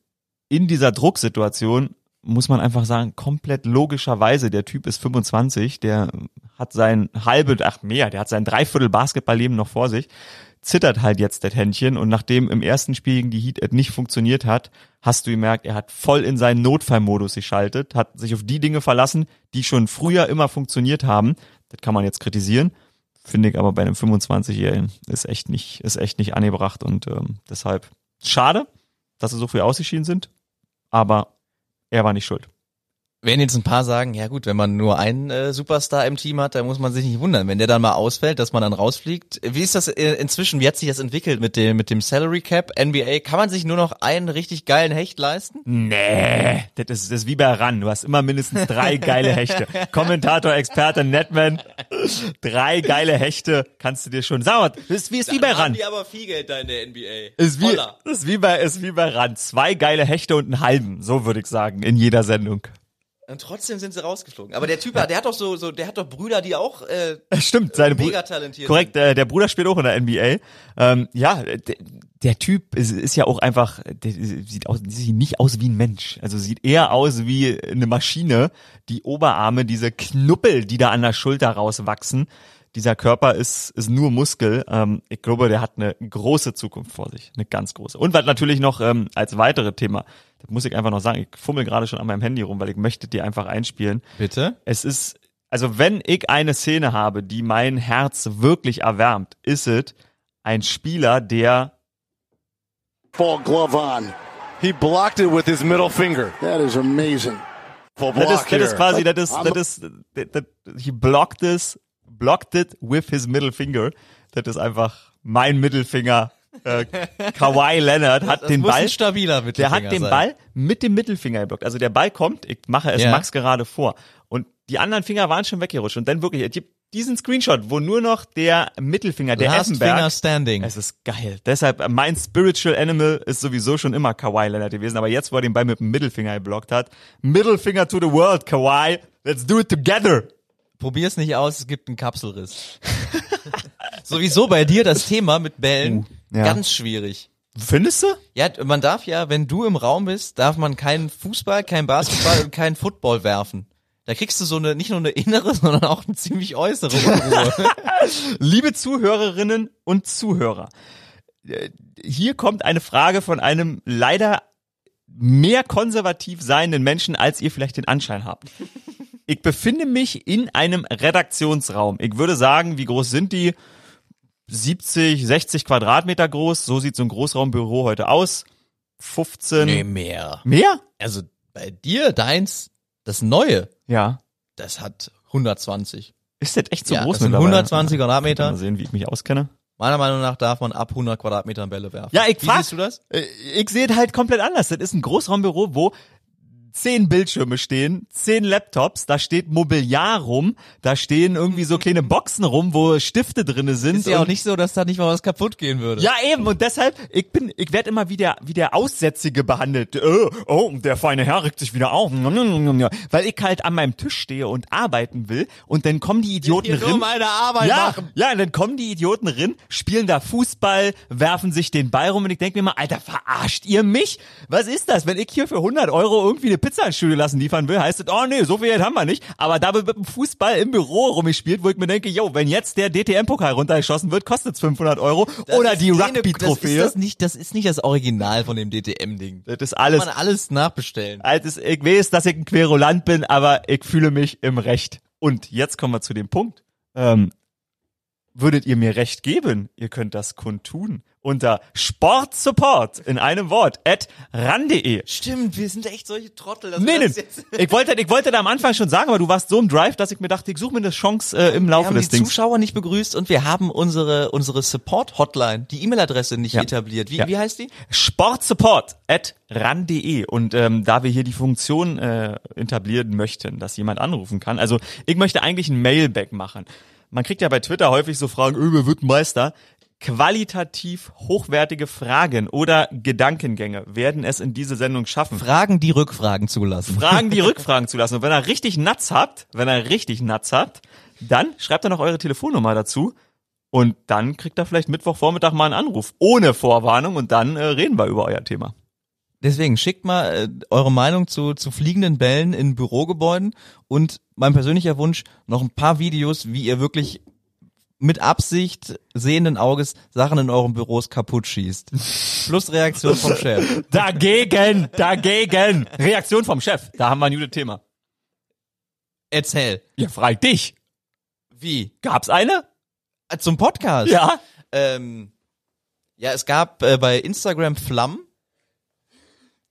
in dieser Drucksituation muss man einfach sagen, komplett logischerweise, der Typ ist 25, der hat sein halbe, ach mehr, der hat sein Dreiviertel Basketballleben noch vor sich zittert halt jetzt das Händchen und nachdem im ersten Spiel gegen die Heat nicht funktioniert hat, hast du gemerkt, er hat voll in seinen Notfallmodus geschaltet, hat sich auf die Dinge verlassen, die schon früher immer funktioniert haben. Das kann man jetzt kritisieren, finde ich aber bei einem 25-Jährigen ist echt nicht, ist echt nicht angebracht und ähm, deshalb schade, dass sie so früh ausgeschieden sind, aber er war nicht schuld. Werden jetzt ein paar sagen, ja gut, wenn man nur einen äh, Superstar im Team hat, dann muss man sich nicht wundern, wenn der dann mal ausfällt, dass man dann rausfliegt. Wie ist das äh, inzwischen, wie hat sich das entwickelt mit dem, mit dem Salary Cap, NBA? Kann man sich nur noch einen richtig geilen Hecht leisten? Nee, das ist, das ist wie bei RAN. Du hast immer mindestens drei geile Hechte. Kommentator, Experte, Netman, drei geile Hechte kannst du dir schon sagen. Das ist wie, ist wie bei RAN. Die aber viel Geld da in der NBA. Ist wie, ist wie bei, ist wie bei RAN. Zwei geile Hechte und einen halben, so würde ich sagen, in jeder Sendung. Und trotzdem sind sie rausgeflogen. Aber der Typ, ja. der hat doch so, so, der hat doch Brüder, die auch äh, stimmt, seine mega talentiert Korrekt, äh, der Bruder spielt auch in der NBA. Ähm, ja, der, der Typ ist, ist ja auch einfach, der sieht aus, sieht nicht aus wie ein Mensch. Also sieht eher aus wie eine Maschine. Die Oberarme, diese Knuppel, die da an der Schulter rauswachsen. Dieser Körper ist, ist nur Muskel. Ähm, ich glaube, der hat eine große Zukunft vor sich. Eine ganz große. Und was natürlich noch ähm, als weitere Thema das muss ich einfach noch sagen. Ich fummel gerade schon an meinem Handy rum, weil ich möchte dir einfach einspielen. Bitte? Es ist, also wenn ich eine Szene habe, die mein Herz wirklich erwärmt, ist es ein Spieler, der Ball glove on. He blocked it with his middle finger. That is amazing. Das, ist, das ist quasi, das ist, das ist, das, he blocked this, blocked it with his middle finger. Das ist einfach mein Mittelfinger äh, Kawhi Leonard hat das den Ball. Ein stabiler der hat den sein. Ball mit dem Mittelfinger geblockt. Also der Ball kommt, ich mache es ja. Max gerade vor. Und die anderen Finger waren schon weggerutscht. Und dann wirklich, es gibt diesen Screenshot, wo nur noch der Mittelfinger, der Last Effenberg. Finger standing. Es ist geil. Deshalb, mein Spiritual Animal ist sowieso schon immer Kawhi Leonard gewesen. Aber jetzt, wo er den Ball mit dem Mittelfinger geblockt hat. Mittelfinger to the world, Kawhi. Let's do it together. Probier's nicht aus, es gibt einen Kapselriss. Sowieso bei dir das Thema mit Bällen. Uh ja. Ganz schwierig. Findest du? Ja, man darf ja, wenn du im Raum bist, darf man keinen Fußball, keinen Basketball und keinen Football werfen. Da kriegst du so eine, nicht nur eine innere, sondern auch eine ziemlich äußere Unruhe. Liebe Zuhörerinnen und Zuhörer, äh, hier kommt eine Frage von einem leider mehr konservativ seienden Menschen, als ihr vielleicht den Anschein habt. Ich befinde mich in einem Redaktionsraum. Ich würde sagen, wie groß sind die? 70, 60 Quadratmeter groß. So sieht so ein Großraumbüro heute aus. 15. Nee, mehr. Mehr? Also bei dir, deins, das neue. Ja. Das hat 120. Ist das echt so ja, groß? Das sind 120 Quadratmeter. Mal sehen, wie ich mich auskenne. Meiner Meinung nach darf man ab 100 Quadratmetern Bälle werfen. Ja, ich Wie siehst du das? Äh, ich sehe es halt komplett anders. Das ist ein Großraumbüro, wo zehn Bildschirme stehen, zehn Laptops, da steht Mobiliar rum, da stehen irgendwie so kleine Boxen rum, wo Stifte drinne sind. Ist ja auch nicht so, dass da nicht mal was kaputt gehen würde. Ja, eben. Und deshalb, ich bin, ich werde immer wie der, wie der Aussätzige behandelt. Äh, oh, der feine Herr regt sich wieder auf. Weil ich halt an meinem Tisch stehe und arbeiten will und dann kommen die Idioten rein. Nur meine Arbeit ja, machen. Ja, und dann kommen die Idioten rein, spielen da Fußball, werfen sich den Ball rum und ich denke mir mal, Alter, verarscht ihr mich? Was ist das? Wenn ich hier für 100 Euro irgendwie eine Pizza ins Studio lassen liefern will, heißt es, oh nee, so viel Geld haben wir nicht. Aber da wird mit dem Fußball im Büro rumgespielt, wo ich mir denke, yo, wenn jetzt der DTM-Pokal runtergeschossen wird, kostet es 500 Euro. Das Oder die Rugby-Trophäe. Das, ist das, nicht, das ist nicht das Original von dem DTM-Ding. Das ist alles. Kann man alles nachbestellen. Altes, ich weiß, dass ich ein Querulant bin, aber ich fühle mich im Recht. Und jetzt kommen wir zu dem Punkt. Ähm, würdet ihr mir recht geben, ihr könnt das kundtun. Unter Sportsupport in einem Wort at ran.de. Stimmt, wir sind echt solche Trottel. dass Nee, wir nee. das Ich wollte, ich wollte da am Anfang schon sagen, aber du warst so im Drive, dass ich mir dachte, ich suche mir eine Chance äh, im Wir Laufe haben des die Dings. Zuschauer nicht begrüßt und wir haben unsere unsere Support Hotline, die E-Mail-Adresse nicht Ja. etabliert. Wie, Ja. wie heißt die? Sportsupport at ran.de und ähm, da wir hier die Funktion äh, etablieren möchten, dass jemand anrufen kann, also ich möchte eigentlich ein Mailback machen. Man kriegt ja bei Twitter häufig so Fragen, öh, wer wird Meister? Qualitativ hochwertige Fragen oder Gedankengänge werden es in diese Sendung schaffen. Fragen, die Rückfragen zulassen. Fragen, die Rückfragen zulassen. Und wenn ihr richtig Nuts habt, wenn ihr richtig Nuts habt, dann schreibt ihr noch eure Telefonnummer dazu und dann kriegt ihr vielleicht Mittwochvormittag mal einen Anruf ohne Vorwarnung und dann äh, reden wir über euer Thema. Deswegen schickt mal äh, eure Meinung zu, zu fliegenden Bällen in Bürogebäuden und mein persönlicher Wunsch, noch ein paar Videos, wie ihr wirklich mit Absicht sehenden Auges Sachen in euren Büros kaputt schießt. Plus Reaktion vom Chef. Dagegen, dagegen. Reaktion vom Chef. Da haben wir ein gutes Thema. Erzähl. Ja, frag dich. Wie? Gab's eine? Äh, Zum Podcast? Ja. Ähm, ja, es gab äh, bei Instagram Flammen,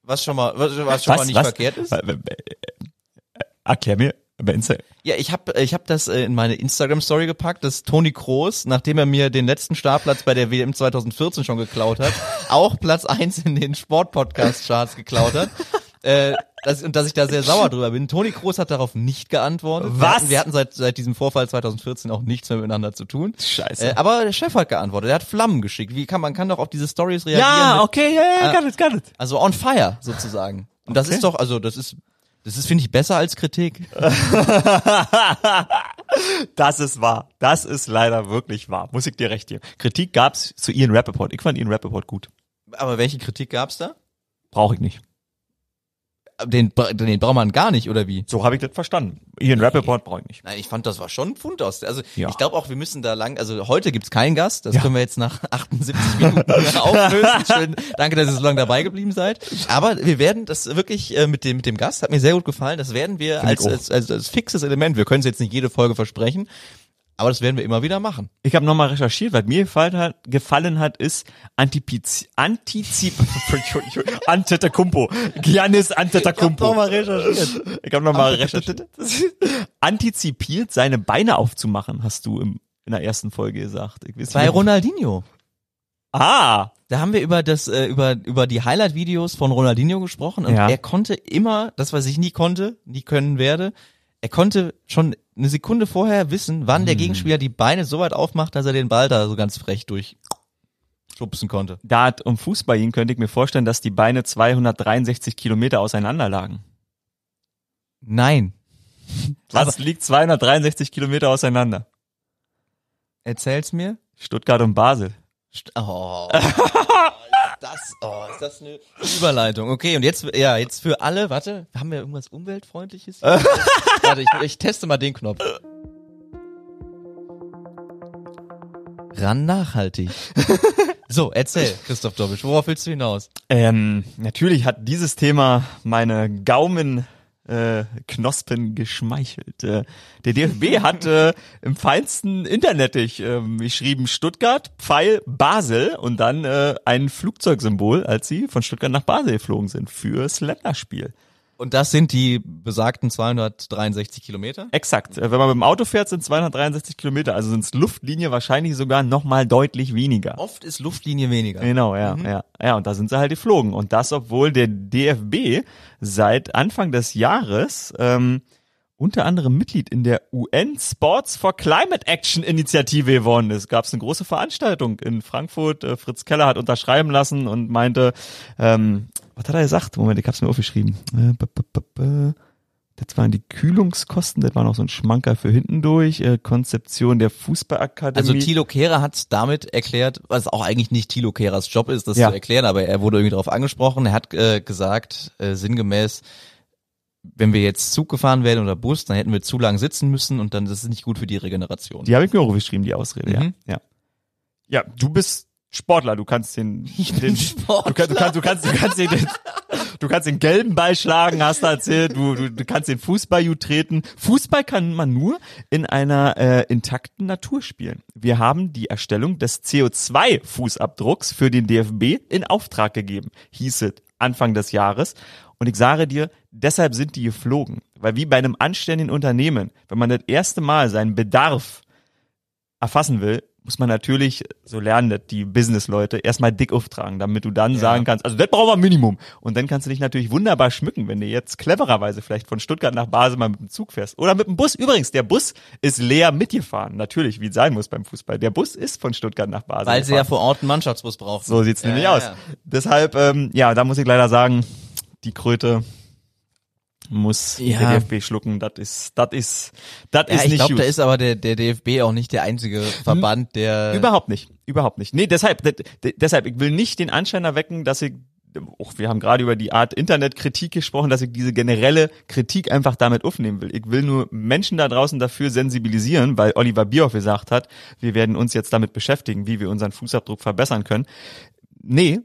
was schon mal, was, was schon mal nicht verkehrt ist. Äh, äh, Erklär mir. Bei Insta Ja, ich habe ich hab das äh, in meine Instagram Story gepackt, dass Toni Kroos, nachdem er mir den letzten Startplatz bei der WM 2014 schon geklaut hat, auch Platz eins in den Sportpodcast Charts geklaut hat. Äh, dass, und dass ich da sehr sauer drüber bin. Toni Kroos hat darauf nicht geantwortet. Wir Was? hatten, wir hatten seit, seit diesem Vorfall 2014 auch nichts mehr miteinander zu tun. Scheiße. Äh, aber der Chef hat geantwortet. Er hat Flammen geschickt. Wie kann man kann doch auf diese Stories reagieren? ja, mit- okay, ja, ja, got it, got it. Also on fire sozusagen. Und das Okay. ist doch, also das ist, das ist finde ich besser als Kritik. Das ist wahr. Das ist leider wirklich wahr. Muss ich dir recht geben. Kritik gab's zu Ian Rappaport. Ich fand Ian Rappaport gut. Aber welche Kritik gab's da? Brauche ich nicht. Den, den braucht man gar nicht, oder wie? So habe ich das verstanden. Ian Rappaport brauche ich nicht. Nein, ich fand, das war schon ein Pfund aus. Also Ja. ich glaube auch, wir müssen da lang, also heute gibt's keinen Gast, das Ja. können wir jetzt nach 78 Minuten auflösen. Schön, danke, dass ihr so lange dabei geblieben seid. Aber wir werden das wirklich äh, mit dem mit dem Gast, hat mir sehr gut gefallen, das werden wir als, als, als, als fixes Element, wir können es jetzt nicht jede Folge versprechen, aber das werden wir immer wieder machen. Ich habe nochmal recherchiert, was mir gefallen hat, gefallen hat ist Antipiz, Antizip, Antetokounmpo, Giannis Antetokounmpo. recherchiert. Ich habe nochmal recherchiert. Antizipiert, seine Beine aufzumachen, hast du im, in der ersten Folge gesagt. Ich weiß Bei. Ronaldinho. Ah, Da haben wir über das äh, über über die Highlight-Videos von Ronaldinho gesprochen und Ja. er konnte immer das, was ich nie konnte, nie können werde. Er konnte schon eine Sekunde vorher wissen, wann Hm. der Gegenspieler die Beine so weit aufmacht, dass er den Ball da so ganz frech durchschubsen konnte. da es um Fußball ging, könnte ich mir vorstellen, dass die Beine 263 Kilometer auseinander lagen. Nein, Was liegt 263 Kilometer auseinander? erzähl's mir. Stuttgart und Basel. St- Oh, das, oh, ist das eine Überleitung. Okay, und jetzt, ja, jetzt für alle, warte, haben wir irgendwas Umweltfreundliches? hier? warte, ich, ich teste mal den Knopf. Ran nachhaltig. So, erzähl, Christoph Dobisch, worauf willst du hinaus? Ähm, natürlich hat dieses Thema meine Gaumen äh, Knospen geschmeichelt. Äh, der DFB hat äh, im feinsten Internetig ähm, geschrieben Stuttgart, Pfeil, Basel und dann äh, ein Flugzeugsymbol, als sie von Stuttgart nach Basel geflogen sind fürs Länderspiel. Und das sind die besagten 263 Kilometer? Exakt. Äh, Wenn man mit dem Auto fährt, sind 263 Kilometer, also sind es Luftlinie wahrscheinlich sogar noch mal deutlich weniger. Oft ist Luftlinie weniger. Genau, ja, ja, ja. Und da sind sie halt geflogen. Und das, obwohl der DFB seit Anfang des Jahres ähm, unter anderem Mitglied in der UN Sports for Climate Action Initiative geworden ist. Gab es eine große Veranstaltung in Frankfurt. Äh, Fritz Keller hat unterschreiben lassen und meinte, ähm, was hat er gesagt? Moment, ich hab's mir aufgeschrieben. Äh, Das waren die Kühlungskosten, das war noch so ein Schmanker für hinten durch. Äh, Konzeption der Fußballakademie. Also Thilo Kehrer hat damit erklärt, was auch eigentlich nicht Thilo Kehrers Job ist, das Ja. zu erklären, aber er wurde irgendwie darauf angesprochen. Er hat äh, gesagt, äh, sinngemäß, wenn wir jetzt Zug gefahren wären oder Bus, dann hätten wir zu lang sitzen müssen und dann das ist nicht gut für die Regeneration. Die habe ich mir auch geschrieben, die Ausrede, Mhm. ja. ja. Ja, du bist Sportler, du kannst den, Ich den Sportler. Du kannst, du kannst, du kannst, du kannst den, du kannst den gelben Ball schlagen, hast du erzählt, du, du, du kannst den Fußball treten. Fußball kann man nur in einer äh, intakten Natur spielen. Wir haben die Erstellung des CO2-Fußabdrucks für den DFB in Auftrag gegeben, hieß es Anfang des Jahres. Und ich sage dir, deshalb sind die geflogen. Weil wie bei einem anständigen Unternehmen, wenn man das erste Mal seinen Bedarf erfassen will, muss man natürlich, so lernen das die Business-Leute, erstmal dick auftragen, damit du dann sagen kannst, also das brauchen wir Minimum. Und dann kannst du dich natürlich wunderbar schmücken, wenn du jetzt clevererweise vielleicht von Stuttgart nach Basel mal mit dem Zug fährst. Oder mit dem Bus. Übrigens, der Bus ist leer mitgefahren. Natürlich, wie es sein muss beim Fußball. Der Bus ist von Stuttgart nach Basel Weil sie ja gefahren. vor Ort einen Mannschaftsbus brauchen. So sieht's Ja, nämlich ja, aus. ja. Deshalb, ähm, ja, da muss ich leider sagen, die Kröte muss Ja. der DFB schlucken. Das ist, das ist, das Ja, ist ich nicht glaube, gut. da ist aber der, der DFB auch nicht der einzige Verband, der Überhaupt nicht, überhaupt nicht. Nee, deshalb, de- de- deshalb, ich will nicht den Anschein erwecken, dass ich, auch wir haben gerade über die Art Internetkritik gesprochen, dass ich diese generelle Kritik einfach damit aufnehmen will. Ich will nur Menschen da draußen dafür sensibilisieren, weil Oliver Bierhoff gesagt hat, wir werden uns jetzt damit beschäftigen, wie wir unseren Fußabdruck verbessern können. Nee,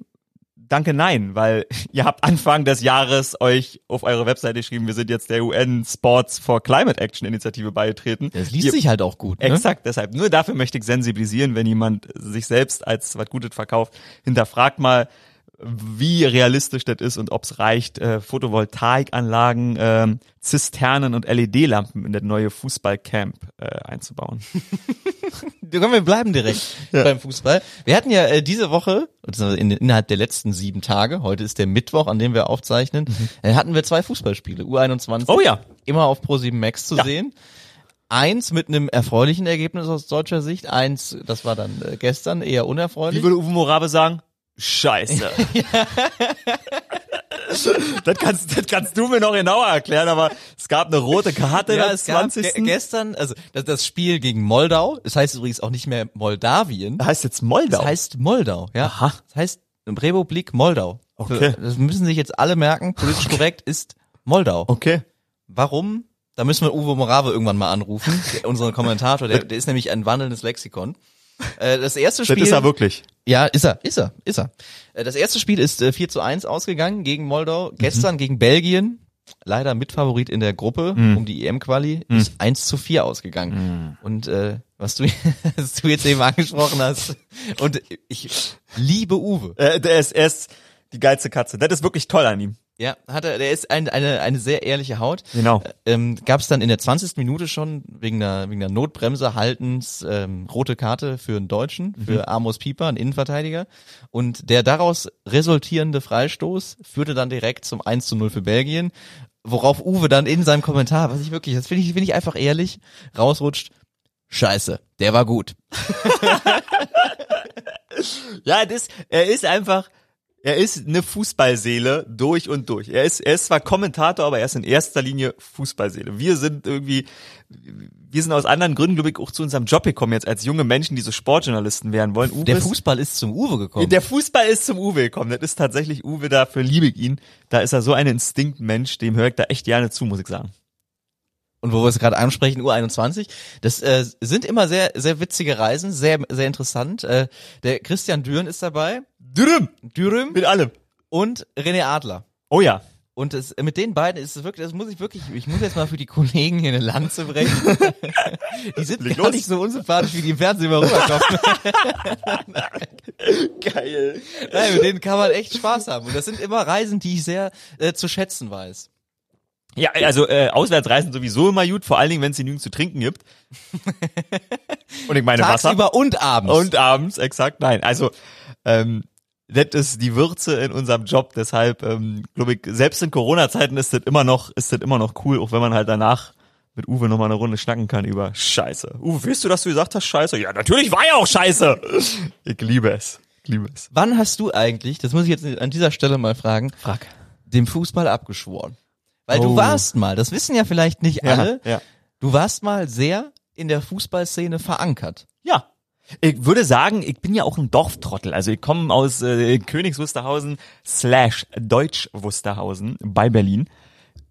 Danke, nein, weil ihr habt Anfang des Jahres euch auf eure Webseite geschrieben, wir sind jetzt der UN Sports for Climate Action Initiative beigetreten. das liest Ihr- sich halt auch gut. Ne? Exakt, deshalb. Nur dafür möchte ich sensibilisieren, wenn jemand sich selbst als was Gutes verkauft. Hinterfragt mal, wie realistisch das ist und ob es reicht, äh, Photovoltaikanlagen, ähm, Zisternen und LED-Lampen in das neue Fußballcamp äh, einzubauen. Komm, wir bleiben direkt beim Fußball. Wir hatten ja äh, diese Woche, in, innerhalb der letzten sieben Tage, heute ist der Mittwoch, an dem wir aufzeichnen, äh, hatten wir zwei Fußballspiele. U21. Mhm. Oh ja. Immer auf Pro7 Max zu Ja. sehen. Eins mit einem erfreulichen Ergebnis aus deutscher Sicht. Eins, das war dann äh, gestern eher unerfreulich. Wie würde Uwe Morabe sagen? Scheiße. das, kannst, das kannst du mir noch genauer erklären, aber es gab eine rote Karte ja, es gab 20. ge gestern, also das, das Spiel gegen Moldau, das heißt übrigens auch nicht mehr Moldawien, heißt jetzt Moldau. das heißt Moldau, ja. Aha. Das heißt Republik Moldau. Okay. Das müssen sich jetzt alle merken, politisch korrekt ist Moldau. okay. Warum? Da müssen wir Uwe Morave irgendwann mal anrufen, unseren Kommentator, der, der ist nämlich ein wandelndes Lexikon. Äh, Das erste Das Spiel. ist er wirklich. Ja, ist er, ist er, ist er. Äh, Das erste Spiel ist äh, 4 zu 1 ausgegangen gegen Moldau. Gestern gegen Belgien. Leider Mitfavorit in der Gruppe um die EM-Quali. Ist 1 zu 4 ausgegangen. Und äh, was du, was du jetzt eben angesprochen hast. Und ich liebe Uwe. Äh, der ist, er ist die geilste Katze. Das ist wirklich toll an ihm. Ja, hat er, der ist ein, eine, eine sehr ehrliche Haut. Genau. Ähm, Gab es dann in der 20. Minute schon wegen der, wegen der Notbremse haltens ähm, rote Karte für einen Deutschen, für Amos Pieper, einen Innenverteidiger. Und der daraus resultierende Freistoß führte dann direkt zum 1 zu 0 für Belgien, worauf Uwe dann in seinem Kommentar, was ich wirklich, das finde ich, finde ich einfach ehrlich, rausrutscht, scheiße, der war gut. Ja, das, er ist einfach, er ist eine Fußballseele durch und durch. Er ist, er ist zwar Kommentator, aber er ist in erster Linie Fußballseele. Wir sind irgendwie, wir sind aus anderen Gründen, glaube ich, auch zu unserem Job gekommen jetzt als junge Menschen, die so Sportjournalisten werden wollen. Uwe Der Fußball ist zum Uwe gekommen. Der Fußball ist zum Uwe gekommen. Das ist tatsächlich Uwe, dafür liebe ich ihn. Da ist er so ein Instinktmensch, dem höre ich da echt gerne zu, muss ich sagen. Und wo wir es gerade ansprechen, U21, das äh, sind immer sehr, sehr witzige Reisen, sehr, sehr interessant. Äh, der Christian Düren ist dabei, Dürüm, Dürüm mit allem. und René Adler. Oh ja. Und es, mit den beiden ist es wirklich, das muss ich wirklich, ich muss jetzt mal für die Kollegen hier eine Lanze brechen. die sind Leg gar los. nicht so unsympathisch, wie die im Fernsehen immer rüberkommen. Geil. Nein, mit denen kann man echt Spaß haben. Und das sind immer Reisen, die ich sehr äh, zu schätzen weiß. Ja, also äh, Auswärtsreisen sowieso immer gut, vor allen Dingen, wenn es genügend zu trinken gibt. Und ich meine Wasser. Tagsüber und abends. Und abends, exakt, nein. Also, ähm, das ist die Würze in unserem Job, deshalb, ähm, glaube ich, selbst in Corona-Zeiten ist das immer noch, ist das immer noch cool, auch wenn man halt danach mit Uwe nochmal eine Runde schnacken kann über Scheiße. Uwe, weißt du, dass du gesagt hast, Scheiße? Ja, natürlich war ja auch Scheiße. Ich liebe es. Ich liebe es. Wann hast du eigentlich, das muss ich jetzt an dieser Stelle mal fragen, Frag. dem Fußball abgeschworen? Weil du Oh. warst mal, das wissen ja vielleicht nicht alle, Ja, ja. du warst mal sehr in der Fußballszene verankert. Ja. Ich würde sagen, ich bin ja auch ein Dorftrottel. Also ich komme aus äh, Königs Wusterhausen slash Deutsch Wusterhausen bei Berlin.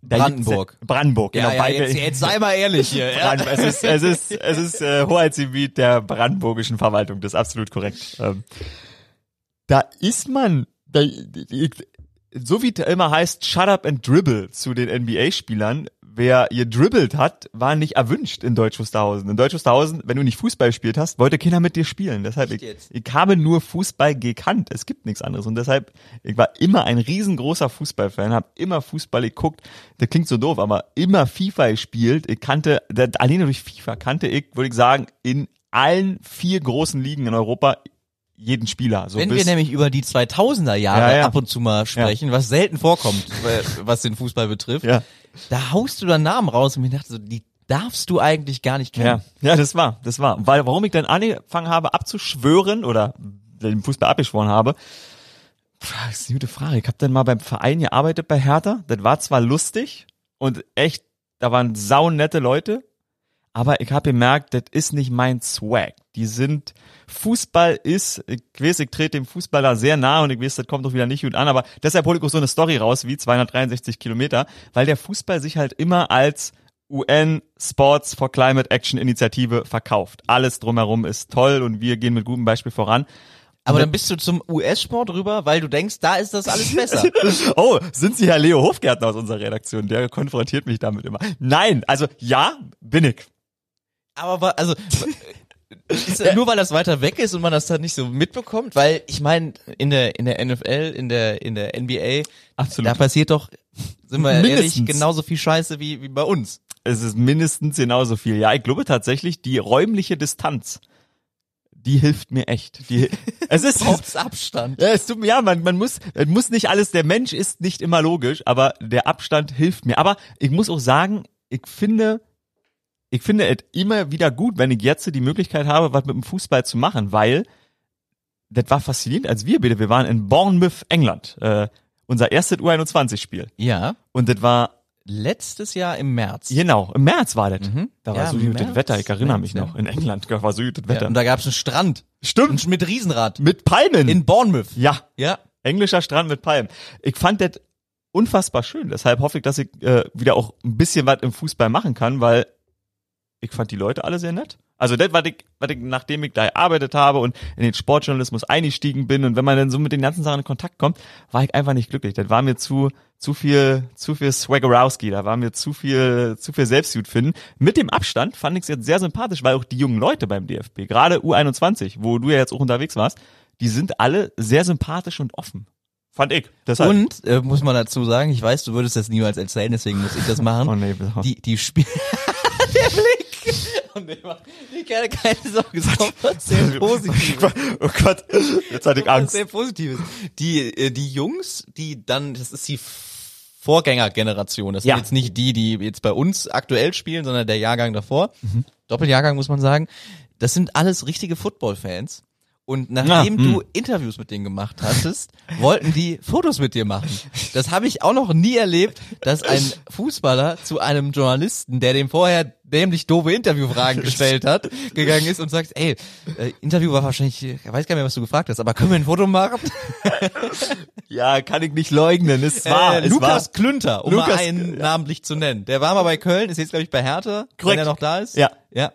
Da Brandenburg. Brandenburg, genau. bei Berlin. sei mal ehrlich hier. Brand, es ist, es ist, es ist äh, Hoheitsgebiet der brandenburgischen Verwaltung, das ist absolut korrekt. Ähm, da ist man, da, ich, so wie es immer heißt, shut up and dribble zu den NBA-Spielern, wer ihr dribbelt hat, war nicht erwünscht in Deutsch Wusterhausen. In Deutsch Wusterhausen, wenn du nicht Fußball gespielt hast, wollte keiner mit dir spielen. Deshalb, ich, ich habe nur Fußball gekannt. Es gibt nichts anderes. Und deshalb, ich war immer ein riesengroßer Fußballfan, habe immer Fußball geguckt. Das klingt so doof, aber immer FIFA gespielt. Ich kannte, alleine durch FIFA kannte ich, würde ich sagen, in allen vier großen Ligen in Europa jeden Spieler. So Wenn wir nämlich über die 2000er Jahre Ja, ja. ab und zu mal sprechen, was selten vorkommt, äh, was den Fußball betrifft, Ja. da haust du dann Namen raus und mir dachte so, die darfst du eigentlich gar nicht kennen. Ja, ja, das war, das war. Weil, warum ich dann angefangen habe abzuschwören oder den Fußball abgeschworen habe, das ist eine gute Frage. Ich habe dann mal beim Verein gearbeitet bei Hertha. Das war zwar lustig und echt, da waren saunette Leute, aber ich habe gemerkt, das ist nicht mein Swag. Die sind, Fußball ist, ich weiß, ich trete dem Fußballer sehr nah und ich weiß, das kommt doch wieder nicht gut an, aber deshalb hole ich auch so eine Story raus wie 263 Kilometer, weil der Fußball sich halt immer als UN Sports for Climate Action Initiative verkauft. Alles drumherum ist toll und wir gehen mit gutem Beispiel voran. Aber dann bist du zum US-Sport rüber, weil du denkst, da ist das alles besser. Oh, sind Sie Herr Leo Hofgärtner aus unserer Redaktion? Der konfrontiert mich damit immer. Nein, also ja, bin ich. Aber also das nur weil das weiter weg ist und man das dann nicht so mitbekommt, weil ich meine in der in der NFL, in der in der NBA, Absolut. da passiert doch, sind wir ehrlich, Mindestens. genauso viel Scheiße wie wie bei uns. Es ist mindestens genauso viel. Ja, ich glaube tatsächlich, die räumliche Distanz, die hilft mir echt. Die, es ist, Braucht's Abstand. Ja, es tut mir, ja, man, man muss, man muss nicht alles, der Mensch ist nicht immer logisch, aber der Abstand hilft mir. Aber ich muss auch sagen, ich finde, ich finde es immer wieder gut, wenn ich jetzt die Möglichkeit habe, was mit dem Fußball zu machen, weil das war faszinierend, als wir bitte, wir waren in Bournemouth, England, äh, unser erstes U21-Spiel. Ja, Und das war, letztes Jahr im März. genau, im März war das. Mhm. Da war Ja, so im gut das März, Wetter, ich erinnere mich noch. In England da war so gut das Wetter. Ja, und da gab's einen Strand Stimmt, mit Riesenrad mit Palmen. in Bournemouth. ja, Ja. Englischer Strand mit Palmen. Ich fand das unfassbar schön. Deshalb hoffe ich, dass ich äh, wieder auch ein bisschen was im Fußball machen kann, weil ich fand die Leute alle sehr nett. Also das, was ich, was ich, nachdem ich da gearbeitet habe und in den Sportjournalismus eingestiegen bin und wenn man dann so mit den ganzen Sachen in Kontakt kommt, war ich einfach nicht glücklich. Das war mir zu, zu viel, zu viel Swaggerowski, da war mir zu viel, zu viel Selbstjut finden. Mit dem Abstand fand ich es jetzt sehr sympathisch, weil auch die jungen Leute beim DFB, gerade U21, wo du ja jetzt auch unterwegs warst, die sind alle sehr sympathisch und offen. Fand ich. Deshalb. Und äh, muss man dazu sagen, ich weiß, du würdest das niemals erzählen, deswegen muss ich das machen. Oh nee, bitte. Die die Spiel Der Blick. Und der macht die keine keine Sorge, kommt was sehr Positives. oh Gott, jetzt hatte ich Angst. Sehr Positives. Die äh, die Jungs, die dann das ist die Vorgängergeneration. Das Ja. sind jetzt nicht die, die jetzt bei uns aktuell spielen, sondern der Jahrgang davor. Mhm. Doppeljahrgang muss man sagen. Das sind alles richtige Football-Fans. Und nachdem Ja, hm. du Interviews mit denen gemacht hattest, wollten die Fotos mit dir machen. Das habe ich auch noch nie erlebt, dass ein Fußballer zu einem Journalisten, der dem vorher dämlich doofe Interviewfragen gestellt hat, gegangen ist und sagt, ey, äh, Interview war wahrscheinlich, ich weiß gar nicht mehr, was du gefragt hast, aber können wir ein Foto machen? Ja, kann ich nicht leugnen. Es war, äh, es Lukas war. Klünter, um mal Lukas- einen namentlich zu nennen. Der war mal bei Köln, ist jetzt glaube ich bei Hertha, wenn Korrekt. er noch da ist. Ja. Ja.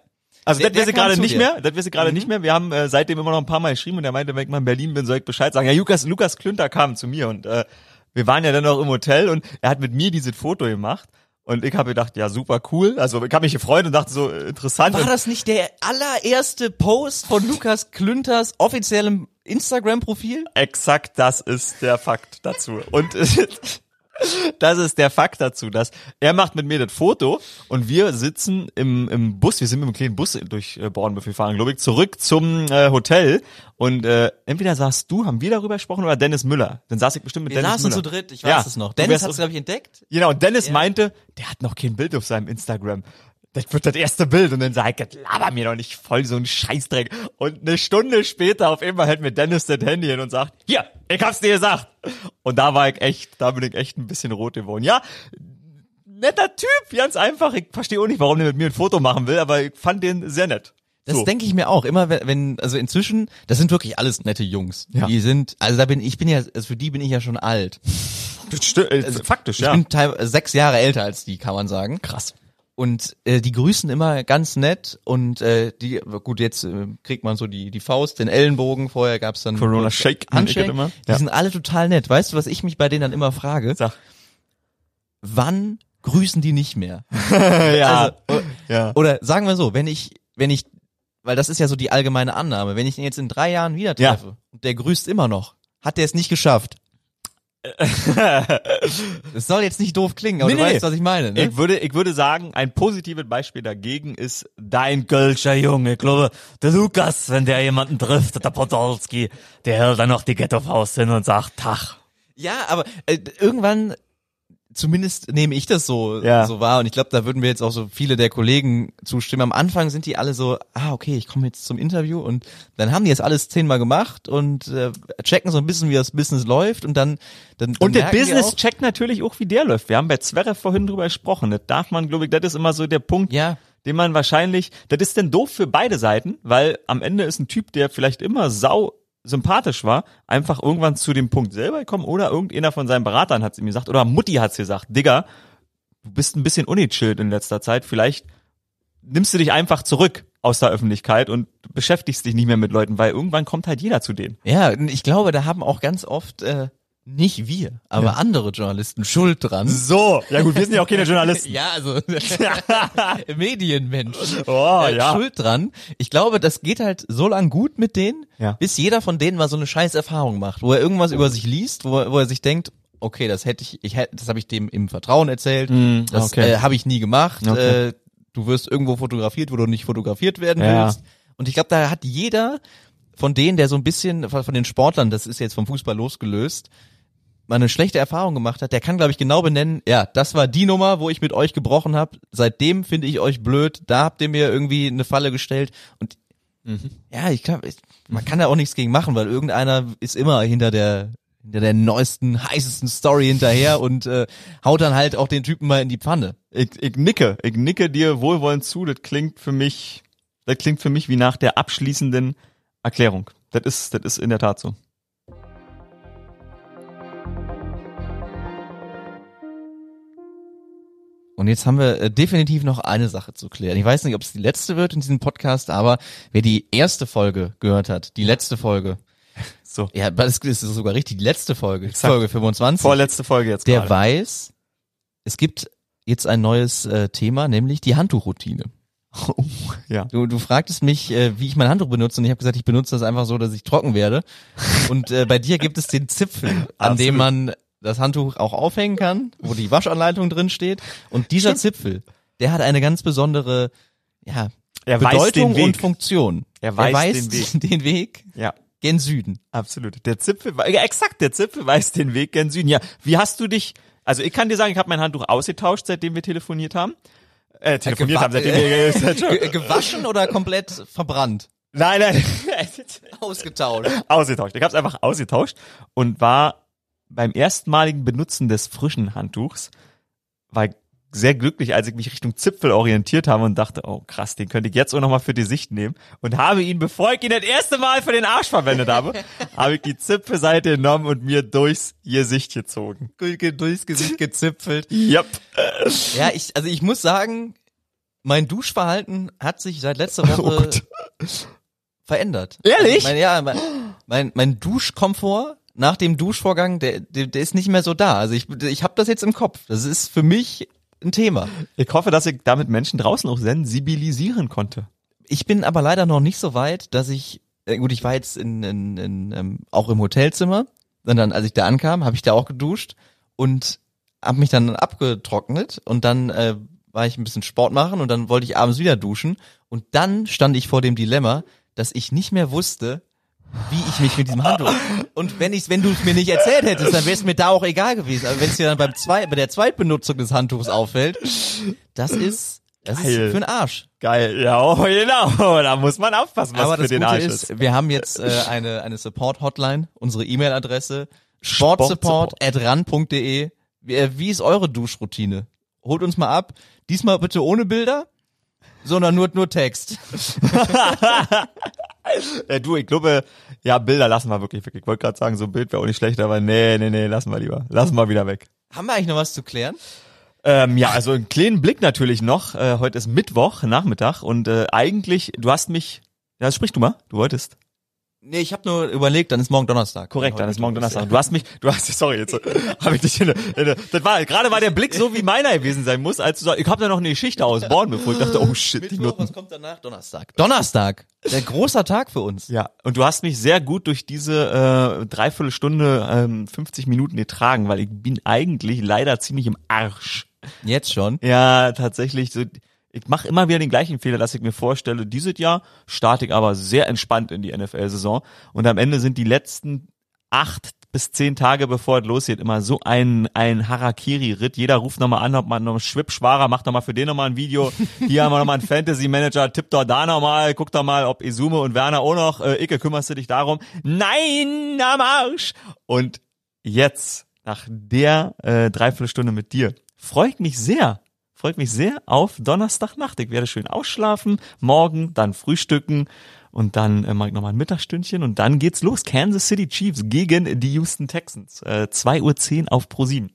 Also das wissen gerade nicht dir. mehr. Das wissen gerade Mhm. nicht mehr. Wir haben äh, seitdem immer noch ein paar Mal geschrieben und er meinte, wenn ich mal in Berlin bin, soll ich Bescheid sagen. Ja, Lukas, Lukas Klünter kam zu mir und äh, wir waren ja dann noch im Hotel und er hat mit mir dieses Foto gemacht. Und ich habe gedacht, ja, super cool. Also ich habe mich gefreut und dachte so, äh, interessant. War das nicht der allererste Post von Lukas Klünters offiziellem Instagram-Profil? Exakt das ist der Fakt dazu. Und das ist der Fakt dazu, dass er macht mit mir das Foto und wir sitzen im, im Bus, wir sind mit einem kleinen Bus durch äh, Bornbüffel fahren, glaube ich, zurück zum äh, Hotel und äh, entweder saßt du, haben wir darüber gesprochen oder Dennis Müller. Dann saß ich bestimmt mit Wir Dennis saßen Müller. zu dritt, ich weiß Ja, es noch. Dennis hat es, glaube ich, entdeckt. Genau, und Dennis Ja. meinte, der hat noch kein Bild auf seinem Instagram. Das wird das erste Bild. Und dann sag ich, laber mir doch nicht voll so ein Scheißdreck. Und eine Stunde später auf einmal hält mir Dennis das Handy hin und sagt, hier, ich hab's dir gesagt. Und da war ich echt, da bin ich echt ein bisschen rot geworden. Ja, netter Typ, ganz einfach. Ich verstehe auch nicht, warum der mit mir ein Foto machen will, aber ich fand den sehr nett. Das So. denke ich mir auch. Immer wenn- also inzwischen, das sind wirklich alles nette Jungs. Ja. Die sind, also da bin ich bin ja, also für die bin ich ja schon alt. Das äh, faktisch, Ich ja. bin teilweise sechs Jahre älter als die, kann man sagen. krass. Und äh, die grüßen immer ganz nett und äh, die gut jetzt äh, kriegt man so die die Faust, den Ellenbogen. Vorher gab's dann Corona Shake, Handshake. immer. Die Ja. sind alle total nett. Weißt du, was ich mich bei denen dann immer frage? Sag. Wann grüßen die nicht mehr? ja. Also, ja. Oder sagen wir so, wenn ich, wenn ich, weil das ist ja so die allgemeine Annahme, wenn ich ihn jetzt in drei Jahren wieder Ja. treffe und der grüßt immer noch, hat der es nicht geschafft. Das soll jetzt nicht doof klingen, aber Nee, du nee, weißt, was ich meine. Ne? Ich würde, ich würde sagen, ein positives Beispiel dagegen ist dein Kölscher Junge. Ich glaube, der Lukas, wenn der jemanden trifft, der Podolski, der hält dann noch die Ghetto-Faust hin und sagt, Tach. Ja, aber äh, irgendwann, zumindest nehme ich das so, Ja. so wahr und ich glaube, da würden wir jetzt auch so viele der Kollegen zustimmen. Am Anfang sind die alle so, ah, okay, ich komme jetzt zum Interview und dann haben die das alles zehnmal gemacht und äh, checken so ein bisschen, wie das Business läuft und dann, dann, dann Und der Business auch, checkt natürlich auch, wie der läuft. Wir haben bei Zverev vorhin drüber gesprochen. Das darf man, glaube ich, das ist immer so der Punkt, Ja. den man wahrscheinlich, das ist denn doof für beide Seiten, weil am Ende ist ein Typ, der vielleicht immer sau sympathisch war, einfach irgendwann zu dem Punkt selber gekommen oder irgendeiner von seinen Beratern hat es ihm gesagt oder Mutti hat es gesagt, Digga, du bist ein bisschen unechillt in letzter Zeit, vielleicht nimmst du dich einfach zurück aus der Öffentlichkeit und beschäftigst dich nicht mehr mit Leuten, weil irgendwann kommt halt jeder zu denen. Ja, ich glaube, da haben auch ganz oft äh, nicht wir, aber andere Journalisten Schuld dran. So, ja gut, wir sind ja auch keine Journalisten. Ja, also Medienmenschen. Oh, äh, ja. Schuld dran. Ich glaube, das geht halt so lang gut mit denen, Ja. bis jeder von denen mal so eine scheiß Erfahrung macht, wo er irgendwas über sich liest, wo, er- wo er sich denkt, okay, das hätte ich, ich hätte, das habe ich dem im Vertrauen erzählt, das okay. äh, habe ich nie gemacht. Okay. Äh, du wirst irgendwo fotografiert, wo du nicht fotografiert werden Ja. willst. Und ich glaube, da hat jeder von denen, der so ein bisschen von den Sportlern, das ist jetzt vom Fußball losgelöst, mal eine schlechte Erfahrung gemacht hat, der kann, glaube ich, genau benennen, ja, das war die Nummer, wo ich mit euch gebrochen habe. Seitdem finde ich euch blöd, da habt ihr mir irgendwie eine Falle gestellt. Und ja, ich glaube, man kann da auch nichts gegen machen, weil irgendeiner ist immer hinter der hinter der neuesten, heißesten Story hinterher und äh, haut dann halt auch den Typen mal in die Pfanne. Ich, ich nicke, ich nicke dir wohlwollend zu. Das klingt für mich, das klingt für mich wie nach der abschließenden Erklärung. Das ist, das ist in der Tat so. Und jetzt haben wir äh, definitiv noch eine Sache zu klären. Ich weiß nicht, ob es die letzte wird in diesem Podcast, aber wer die erste Folge gehört hat, die letzte Folge, So. ja, das ist sogar richtig, die letzte Folge, Folge 25, Vorletzte Folge jetzt der gerade. weiß, es gibt jetzt ein neues äh, Thema, nämlich die Handtuchroutine. Oh, ja. Du, du fragtest mich, äh, wie ich mein Handtuch benutze und ich habe gesagt, ich benutze das einfach so, dass ich trocken werde. Und äh, bei dir gibt es den Zipfel, an Absolut. dem man das Handtuch auch aufhängen kann, wo die Waschanleitung drin steht. Und dieser Zipfel, der hat eine ganz besondere ja, Er weiß Bedeutung und Funktion. Er weiß den Weg. den Weg Ja. gen Süden. Absolut. Der Zipfel, ja, exakt, der Zipfel weiß den Weg gen Süden. Ja, wie hast du dich, also ich kann dir sagen, ich habe mein Handtuch ausgetauscht, seitdem wir telefoniert haben. Äh, telefoniert gewa- haben, seitdem wir, Ge gewaschen oder komplett verbrannt? nein, nein, Ausgetauscht. ausgetauscht. Ich habe es einfach ausgetauscht und war beim erstmaligen Benutzen des frischen Handtuchs war ich sehr glücklich, als ich mich Richtung Zipfel orientiert habe und dachte, oh krass, den könnte ich jetzt auch nochmal für die Sicht nehmen und habe ihn, bevor ich ihn das erste Mal für den Arsch verwendet habe, habe ich die Zipfelseite genommen und mir durchs Gesicht gezogen. Durchs Gesicht gezipfelt. Yep. Ja, ich, also ich muss sagen, mein Duschverhalten hat sich seit letzter Woche verändert. Ehrlich? Also mein, ja, mein, mein, mein Duschkomfort nach dem Duschvorgang, der, der, der ist nicht mehr so da. Also ich, ich habe das jetzt im Kopf. Das ist für mich ein Thema. Ich hoffe, dass ich damit Menschen draußen auch sensibilisieren konnte. Ich bin aber leider noch nicht so weit, dass ich, äh, gut, ich war jetzt in, in, in ähm, auch im Hotelzimmer, sondern als ich da ankam, habe ich da auch geduscht und habe mich dann abgetrocknet und dann äh, war ich ein bisschen Sport machen und dann wollte ich abends wieder duschen und dann stand ich vor dem Dilemma, dass ich nicht mehr wusste, wie ich mich mit diesem Handtuch. Und wenn ich, wenn du es mir nicht erzählt hättest, dann wäre es mir da auch egal gewesen. Aber wenn es dir dann beim zwei, bei der Zweitbenutzung des Handtuchs auffällt, das ist, das Geil. ist für den Arsch. Geil, ja, oh, genau. Da muss man aufpassen, was Aber für das den Gute Arsch ist, ist. wir haben jetzt äh, eine, eine Support-Hotline, unsere E-Mail-Adresse sportsupport.ran.de. Wie, äh, wie ist eure Duschroutine? Holt uns mal ab. Diesmal bitte ohne Bilder, sondern nur, nur Text. Äh, du, ich glaube, ja, Bilder lassen wir wirklich weg. Ich wollte gerade sagen, so ein Bild wäre auch nicht schlecht, aber nee, nee, nee, lassen wir lieber. Lassen wir wieder weg. Haben wir eigentlich noch was zu klären? Ähm, ja, also einen kleinen Blick natürlich noch. Äh, heute ist Mittwoch, Nachmittag und äh, eigentlich, du hast mich, ja, sprich du mal, du wolltest. Nee, ich habe nur überlegt, dann ist morgen Donnerstag. Korrekt, dann ist morgen Donnerstag. Du hast mich, du hast, sorry, jetzt habe ich dich in, in, das war, gerade war der Blick so wie meiner gewesen sein muss, als du sagst, ich habe da noch eine Geschichte aus Born, bevor ich dachte, oh shit, die Mittwoch, Nutten. was kommt danach? Donnerstag. Donnerstag. Der großer Tag für uns. Ja, und du hast mich sehr gut durch diese äh, Dreiviertelstunde, ähm, 50 Minuten getragen, weil ich bin eigentlich leider ziemlich im Arsch. Jetzt schon. Ja, tatsächlich. So, ich mache immer wieder den gleichen Fehler, dass ich mir vorstelle, dieses Jahr starte ich aber sehr entspannt in die NFL-Saison und am Ende sind die letzten acht bis zehn Tage, bevor es losgeht, immer so ein, ein Harakiri-Ritt. Jeder ruft nochmal an, ob man noch Schwippschwarer macht, nochmal für den nochmal ein Video. Hier haben wir nochmal einen Fantasy-Manager, tipp doch da nochmal, guck doch mal, ob Izume und Werner auch noch, äh, Icke, kümmerst du dich darum? Nein, am Arsch! Und jetzt, nach der äh, Dreiviertelstunde mit dir, freut mich sehr, freut mich sehr auf Donnerstagnacht. Ich werde schön ausschlafen, morgen dann frühstücken und dann äh, mache ich nochmal ein Mittagsstündchen und dann geht's los. Kansas City Chiefs gegen die Houston Texans. Äh, 2.10 Uhr auf Pro 7.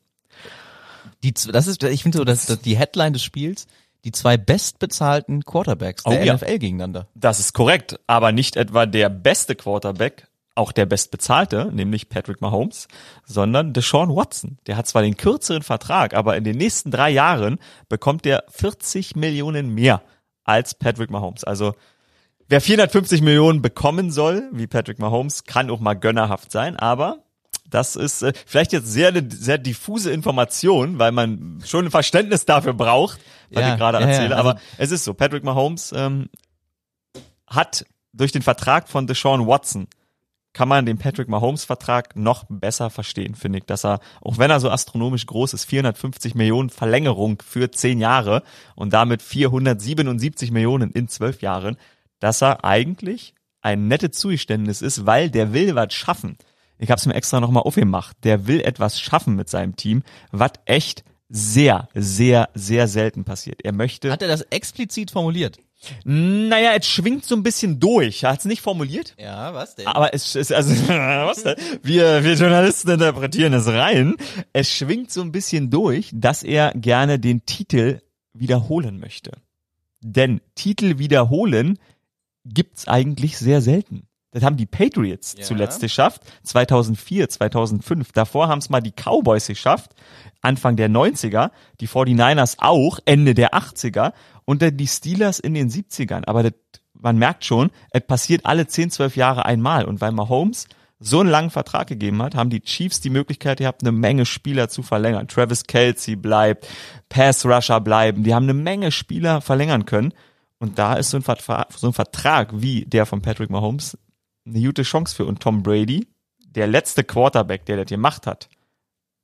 Die, das ist, ich finde so, dass, dass die Headline des Spiels, die zwei bestbezahlten Quarterbacks der Oh ja. NFL gegeneinander. Das ist korrekt, aber nicht etwa der beste Quarterback, auch der bestbezahlte, nämlich Patrick Mahomes, sondern Deshaun Watson. Der hat zwar den kürzeren Vertrag, aber in den nächsten drei Jahren bekommt er 40 Millionen mehr als Patrick Mahomes. Also wer 450 Millionen bekommen soll, wie Patrick Mahomes, kann auch mal gönnerhaft sein, aber das ist äh, vielleicht jetzt sehr sehr diffuse Information, weil man schon ein Verständnis dafür braucht, was Ja, ich gerade ja, ja, erzähle. also- aber es ist so, Patrick Mahomes ähm, hat durch den Vertrag von Deshaun Watson kann man den Patrick Mahomes Vertrag noch besser verstehen, finde ich, dass er, auch wenn er so astronomisch groß ist, 450 Millionen Verlängerung für 10 Jahre und damit 477 Millionen in 12 Jahren, dass er eigentlich ein nettes Zugeständnis ist, weil der will was schaffen. Ich habe es mir extra nochmal aufgemacht. Der will etwas schaffen mit seinem Team, was echt sehr, sehr, sehr selten passiert. Er möchte Hat er das explizit formuliert? Naja, es schwingt so ein bisschen durch. Er hat es nicht formuliert, Ja, was denn? aber es ist, also, was denn? Wir, wir Journalisten interpretieren es rein. Es schwingt so ein bisschen durch, dass er gerne den Titel wiederholen möchte. Denn Titel wiederholen gibt's eigentlich sehr selten. Das haben die Patriots Ja. zuletzt geschafft, 2004, 2005. Davor haben es mal die Cowboys geschafft, Anfang der 90er, die 49ers auch, Ende der 80er dann die Steelers in den 70ern. Aber das, man merkt schon, es passiert alle 10, 12 Jahre einmal. Und weil Mahomes so einen langen Vertrag gegeben hat, haben die Chiefs die Möglichkeit gehabt, eine Menge Spieler zu verlängern. Travis Kelsey bleibt, Pass Rusher bleiben. Die haben eine Menge Spieler verlängern können. Und da ist so ein, Vertrag, so ein Vertrag wie der von Patrick Mahomes eine gute Chance für. Und Tom Brady, der letzte Quarterback, der das gemacht hat,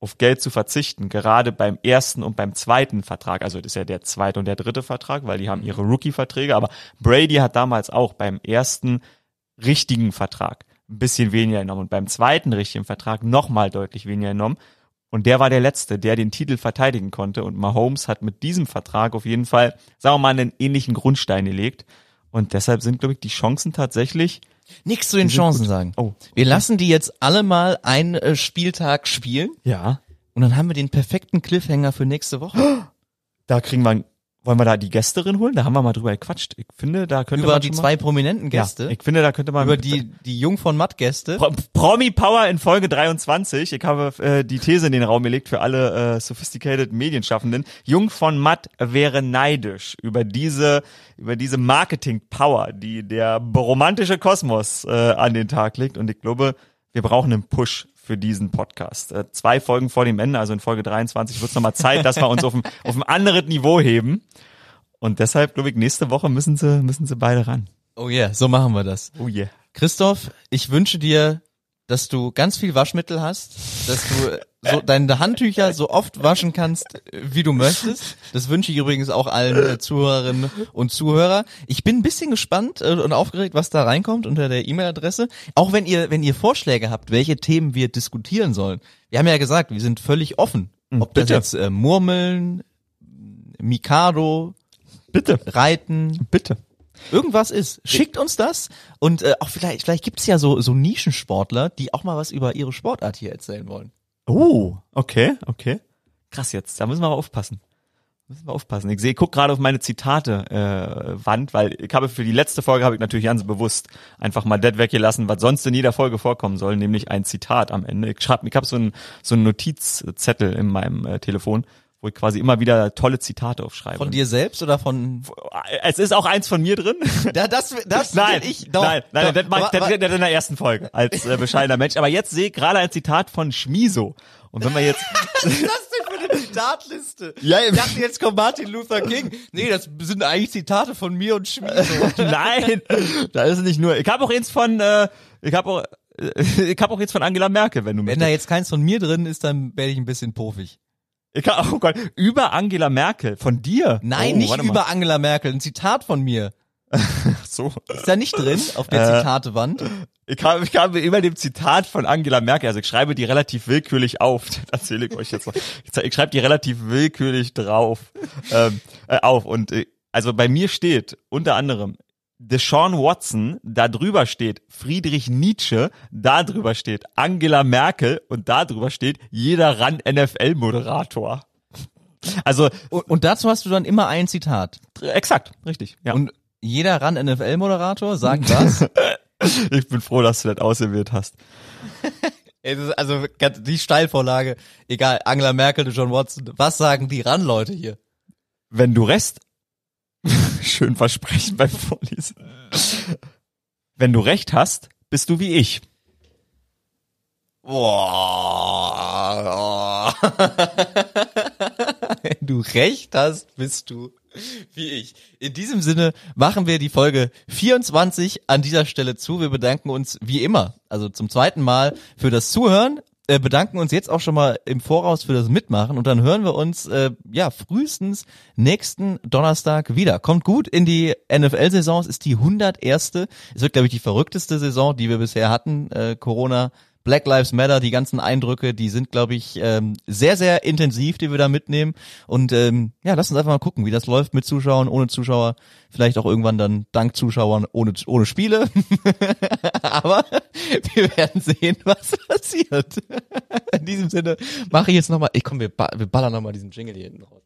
auf Geld zu verzichten, gerade beim ersten und beim zweiten Vertrag, also das ist ja der zweite und der dritte Vertrag, weil die haben ihre Rookie-Verträge, aber Brady hat damals auch beim ersten richtigen Vertrag ein bisschen weniger genommen und beim zweiten richtigen Vertrag nochmal deutlich weniger genommen. Und der war der Letzte, der den Titel verteidigen konnte. Und Mahomes hat mit diesem Vertrag auf jeden Fall, sagen wir mal, einen ähnlichen Grundstein gelegt. Und deshalb sind, glaube ich, die Chancen tatsächlich. Nix zu den Chancen sagen. Oh. Wir lassen die jetzt alle mal einen äh, Spieltag spielen Ja. und dann haben wir den perfekten Cliffhanger für nächste Woche. Da kriegen wir, wollen wir da die Gästerin holen? Da haben wir mal drüber gequatscht. Ich finde, da könnte über man die zwei prominenten mal, ja, Gäste, ich finde, da könnte man über die, die Jung von Matt Gäste. Pro Promi Power in Folge 23. Ich habe äh, die These in den Raum gelegt für alle äh, sophisticated Medienschaffenden. Jung von Matt wäre neidisch über diese über diese Marketing Power, die der romantische Kosmos äh, an den Tag legt. Und ich glaube, wir brauchen einen Push für diesen Podcast. Äh, zwei Folgen vor dem Ende, also in Folge 23, wird es nochmal Zeit, dass wir uns auf ein, auf ein anderes Niveau heben. Und deshalb, glaube ich, nächste Woche müssen sie, müssen sie beide ran. Oh yeah, so machen wir das. Oh yeah. Christoph, ich wünsche dir, dass du ganz viel Waschmittel hast, dass du so deine Handtücher so oft waschen kannst, wie du möchtest. Das wünsche ich übrigens auch allen äh, Zuhörerinnen und Zuhörer. Ich bin ein bisschen gespannt äh, und aufgeregt, was da reinkommt unter der E-Mail-Adresse. Auch wenn ihr, wenn ihr Vorschläge habt, welche Themen wir diskutieren sollen. Wir haben ja gesagt, wir sind völlig offen. Ob bitte. das jetzt äh, Murmeln, Mikado, Bitte, Reiten, bitte. Irgendwas ist. Schickt uns das und äh, auch vielleicht, vielleicht gibt's ja so, so Nischensportler, die auch mal was über ihre Sportart hier erzählen wollen. Oh, okay, okay. Krass jetzt, da müssen wir aber aufpassen. Müssen wir aufpassen. Ich sehe, guck gerade auf meine Zitate äh, Wand, weil ich habe für die letzte Folge habe ich natürlich ganz bewusst einfach mal das weggelassen, was sonst in jeder Folge vorkommen soll, nämlich ein Zitat am Ende. Ich schreib, ich habe so einen so einen Notizzettel in meinem äh, Telefon, wo ich quasi immer wieder tolle Zitate aufschreibe. Von dir selbst oder von Es ist auch eins von mir drin. Ja, das das nein, ich doch, nein, nein, doch, das, mach, ich- in der ersten Folge als äh, bescheidener Mensch. Aber jetzt sehe ich gerade ein Zitat von Schmiso. Und wenn wir jetzt Was ist das denn für eine Zitatliste? Ja, ich dachte, jetzt kommt Martin Luther King. Nee, das sind eigentlich Zitate von mir und Schmiede. Nein, da ist nicht nur. Ich habe auch eins von, äh, ich habe auch, äh, ich habe auch jetzt von Angela Merkel, wenn du Wenn möchtest. da jetzt keins von mir drin ist, dann werde ich ein bisschen puffig. Hab, oh Gott, über Angela Merkel, von dir. Nein, oh, nicht über. Angela Merkel, ein Zitat von mir. Ach So. Ist da nicht drin auf der Äh, Zitatewand? Ich habe, ich habe über dem Zitat von Angela Merkel, also ich schreibe die relativ willkürlich auf. Das erzähle ich euch jetzt noch. Ich, ich schreibe die relativ willkürlich drauf, ähm, äh, auf. Und äh, also bei mir steht unter anderem Deshaun Watson, da drüber steht Friedrich Nietzsche, da drüber steht Angela Merkel und da drüber steht jeder ran NFL-Moderator. Also Und, und dazu hast du dann immer ein Zitat. exakt, richtig. Ja. Und jeder ran NFL-Moderator sagt was? ich bin froh, dass du das ausgewählt hast. Es ist also die Steilvorlage, egal, Angela Merkel John Watson, was sagen die ran, Leute hier? Wenn du Rest, schön versprechen beim Vorlesen. Wenn du Recht hast, bist du wie ich. Wenn du recht hast, bist du wie ich. In diesem Sinne machen wir die Folge 24 an dieser Stelle zu. Wir bedanken uns wie immer, also zum zweiten Mal für das Zuhören. Äh, bedanken uns jetzt auch schon mal im Voraus für das Mitmachen und dann hören wir uns äh, ja frühestens nächsten Donnerstag wieder. Kommt gut in die NFL-Saison. Es ist die 101. Es wird glaube ich die verrückteste Saison, die wir bisher hatten. Äh, Corona Black Lives Matter, die ganzen Eindrücke, die sind, glaube ich, ähm, sehr, sehr intensiv, die wir da mitnehmen. Und ähm, ja, lass uns einfach mal gucken, wie das läuft mit Zuschauern, ohne Zuschauer. Vielleicht auch irgendwann dann dank Zuschauern ohne, ohne Spiele. Aber wir werden sehen, was passiert. In diesem Sinne mache ich jetzt nochmal, ich komm, wir, ba wir ballern nochmal diesen Jingle hier hinten raus.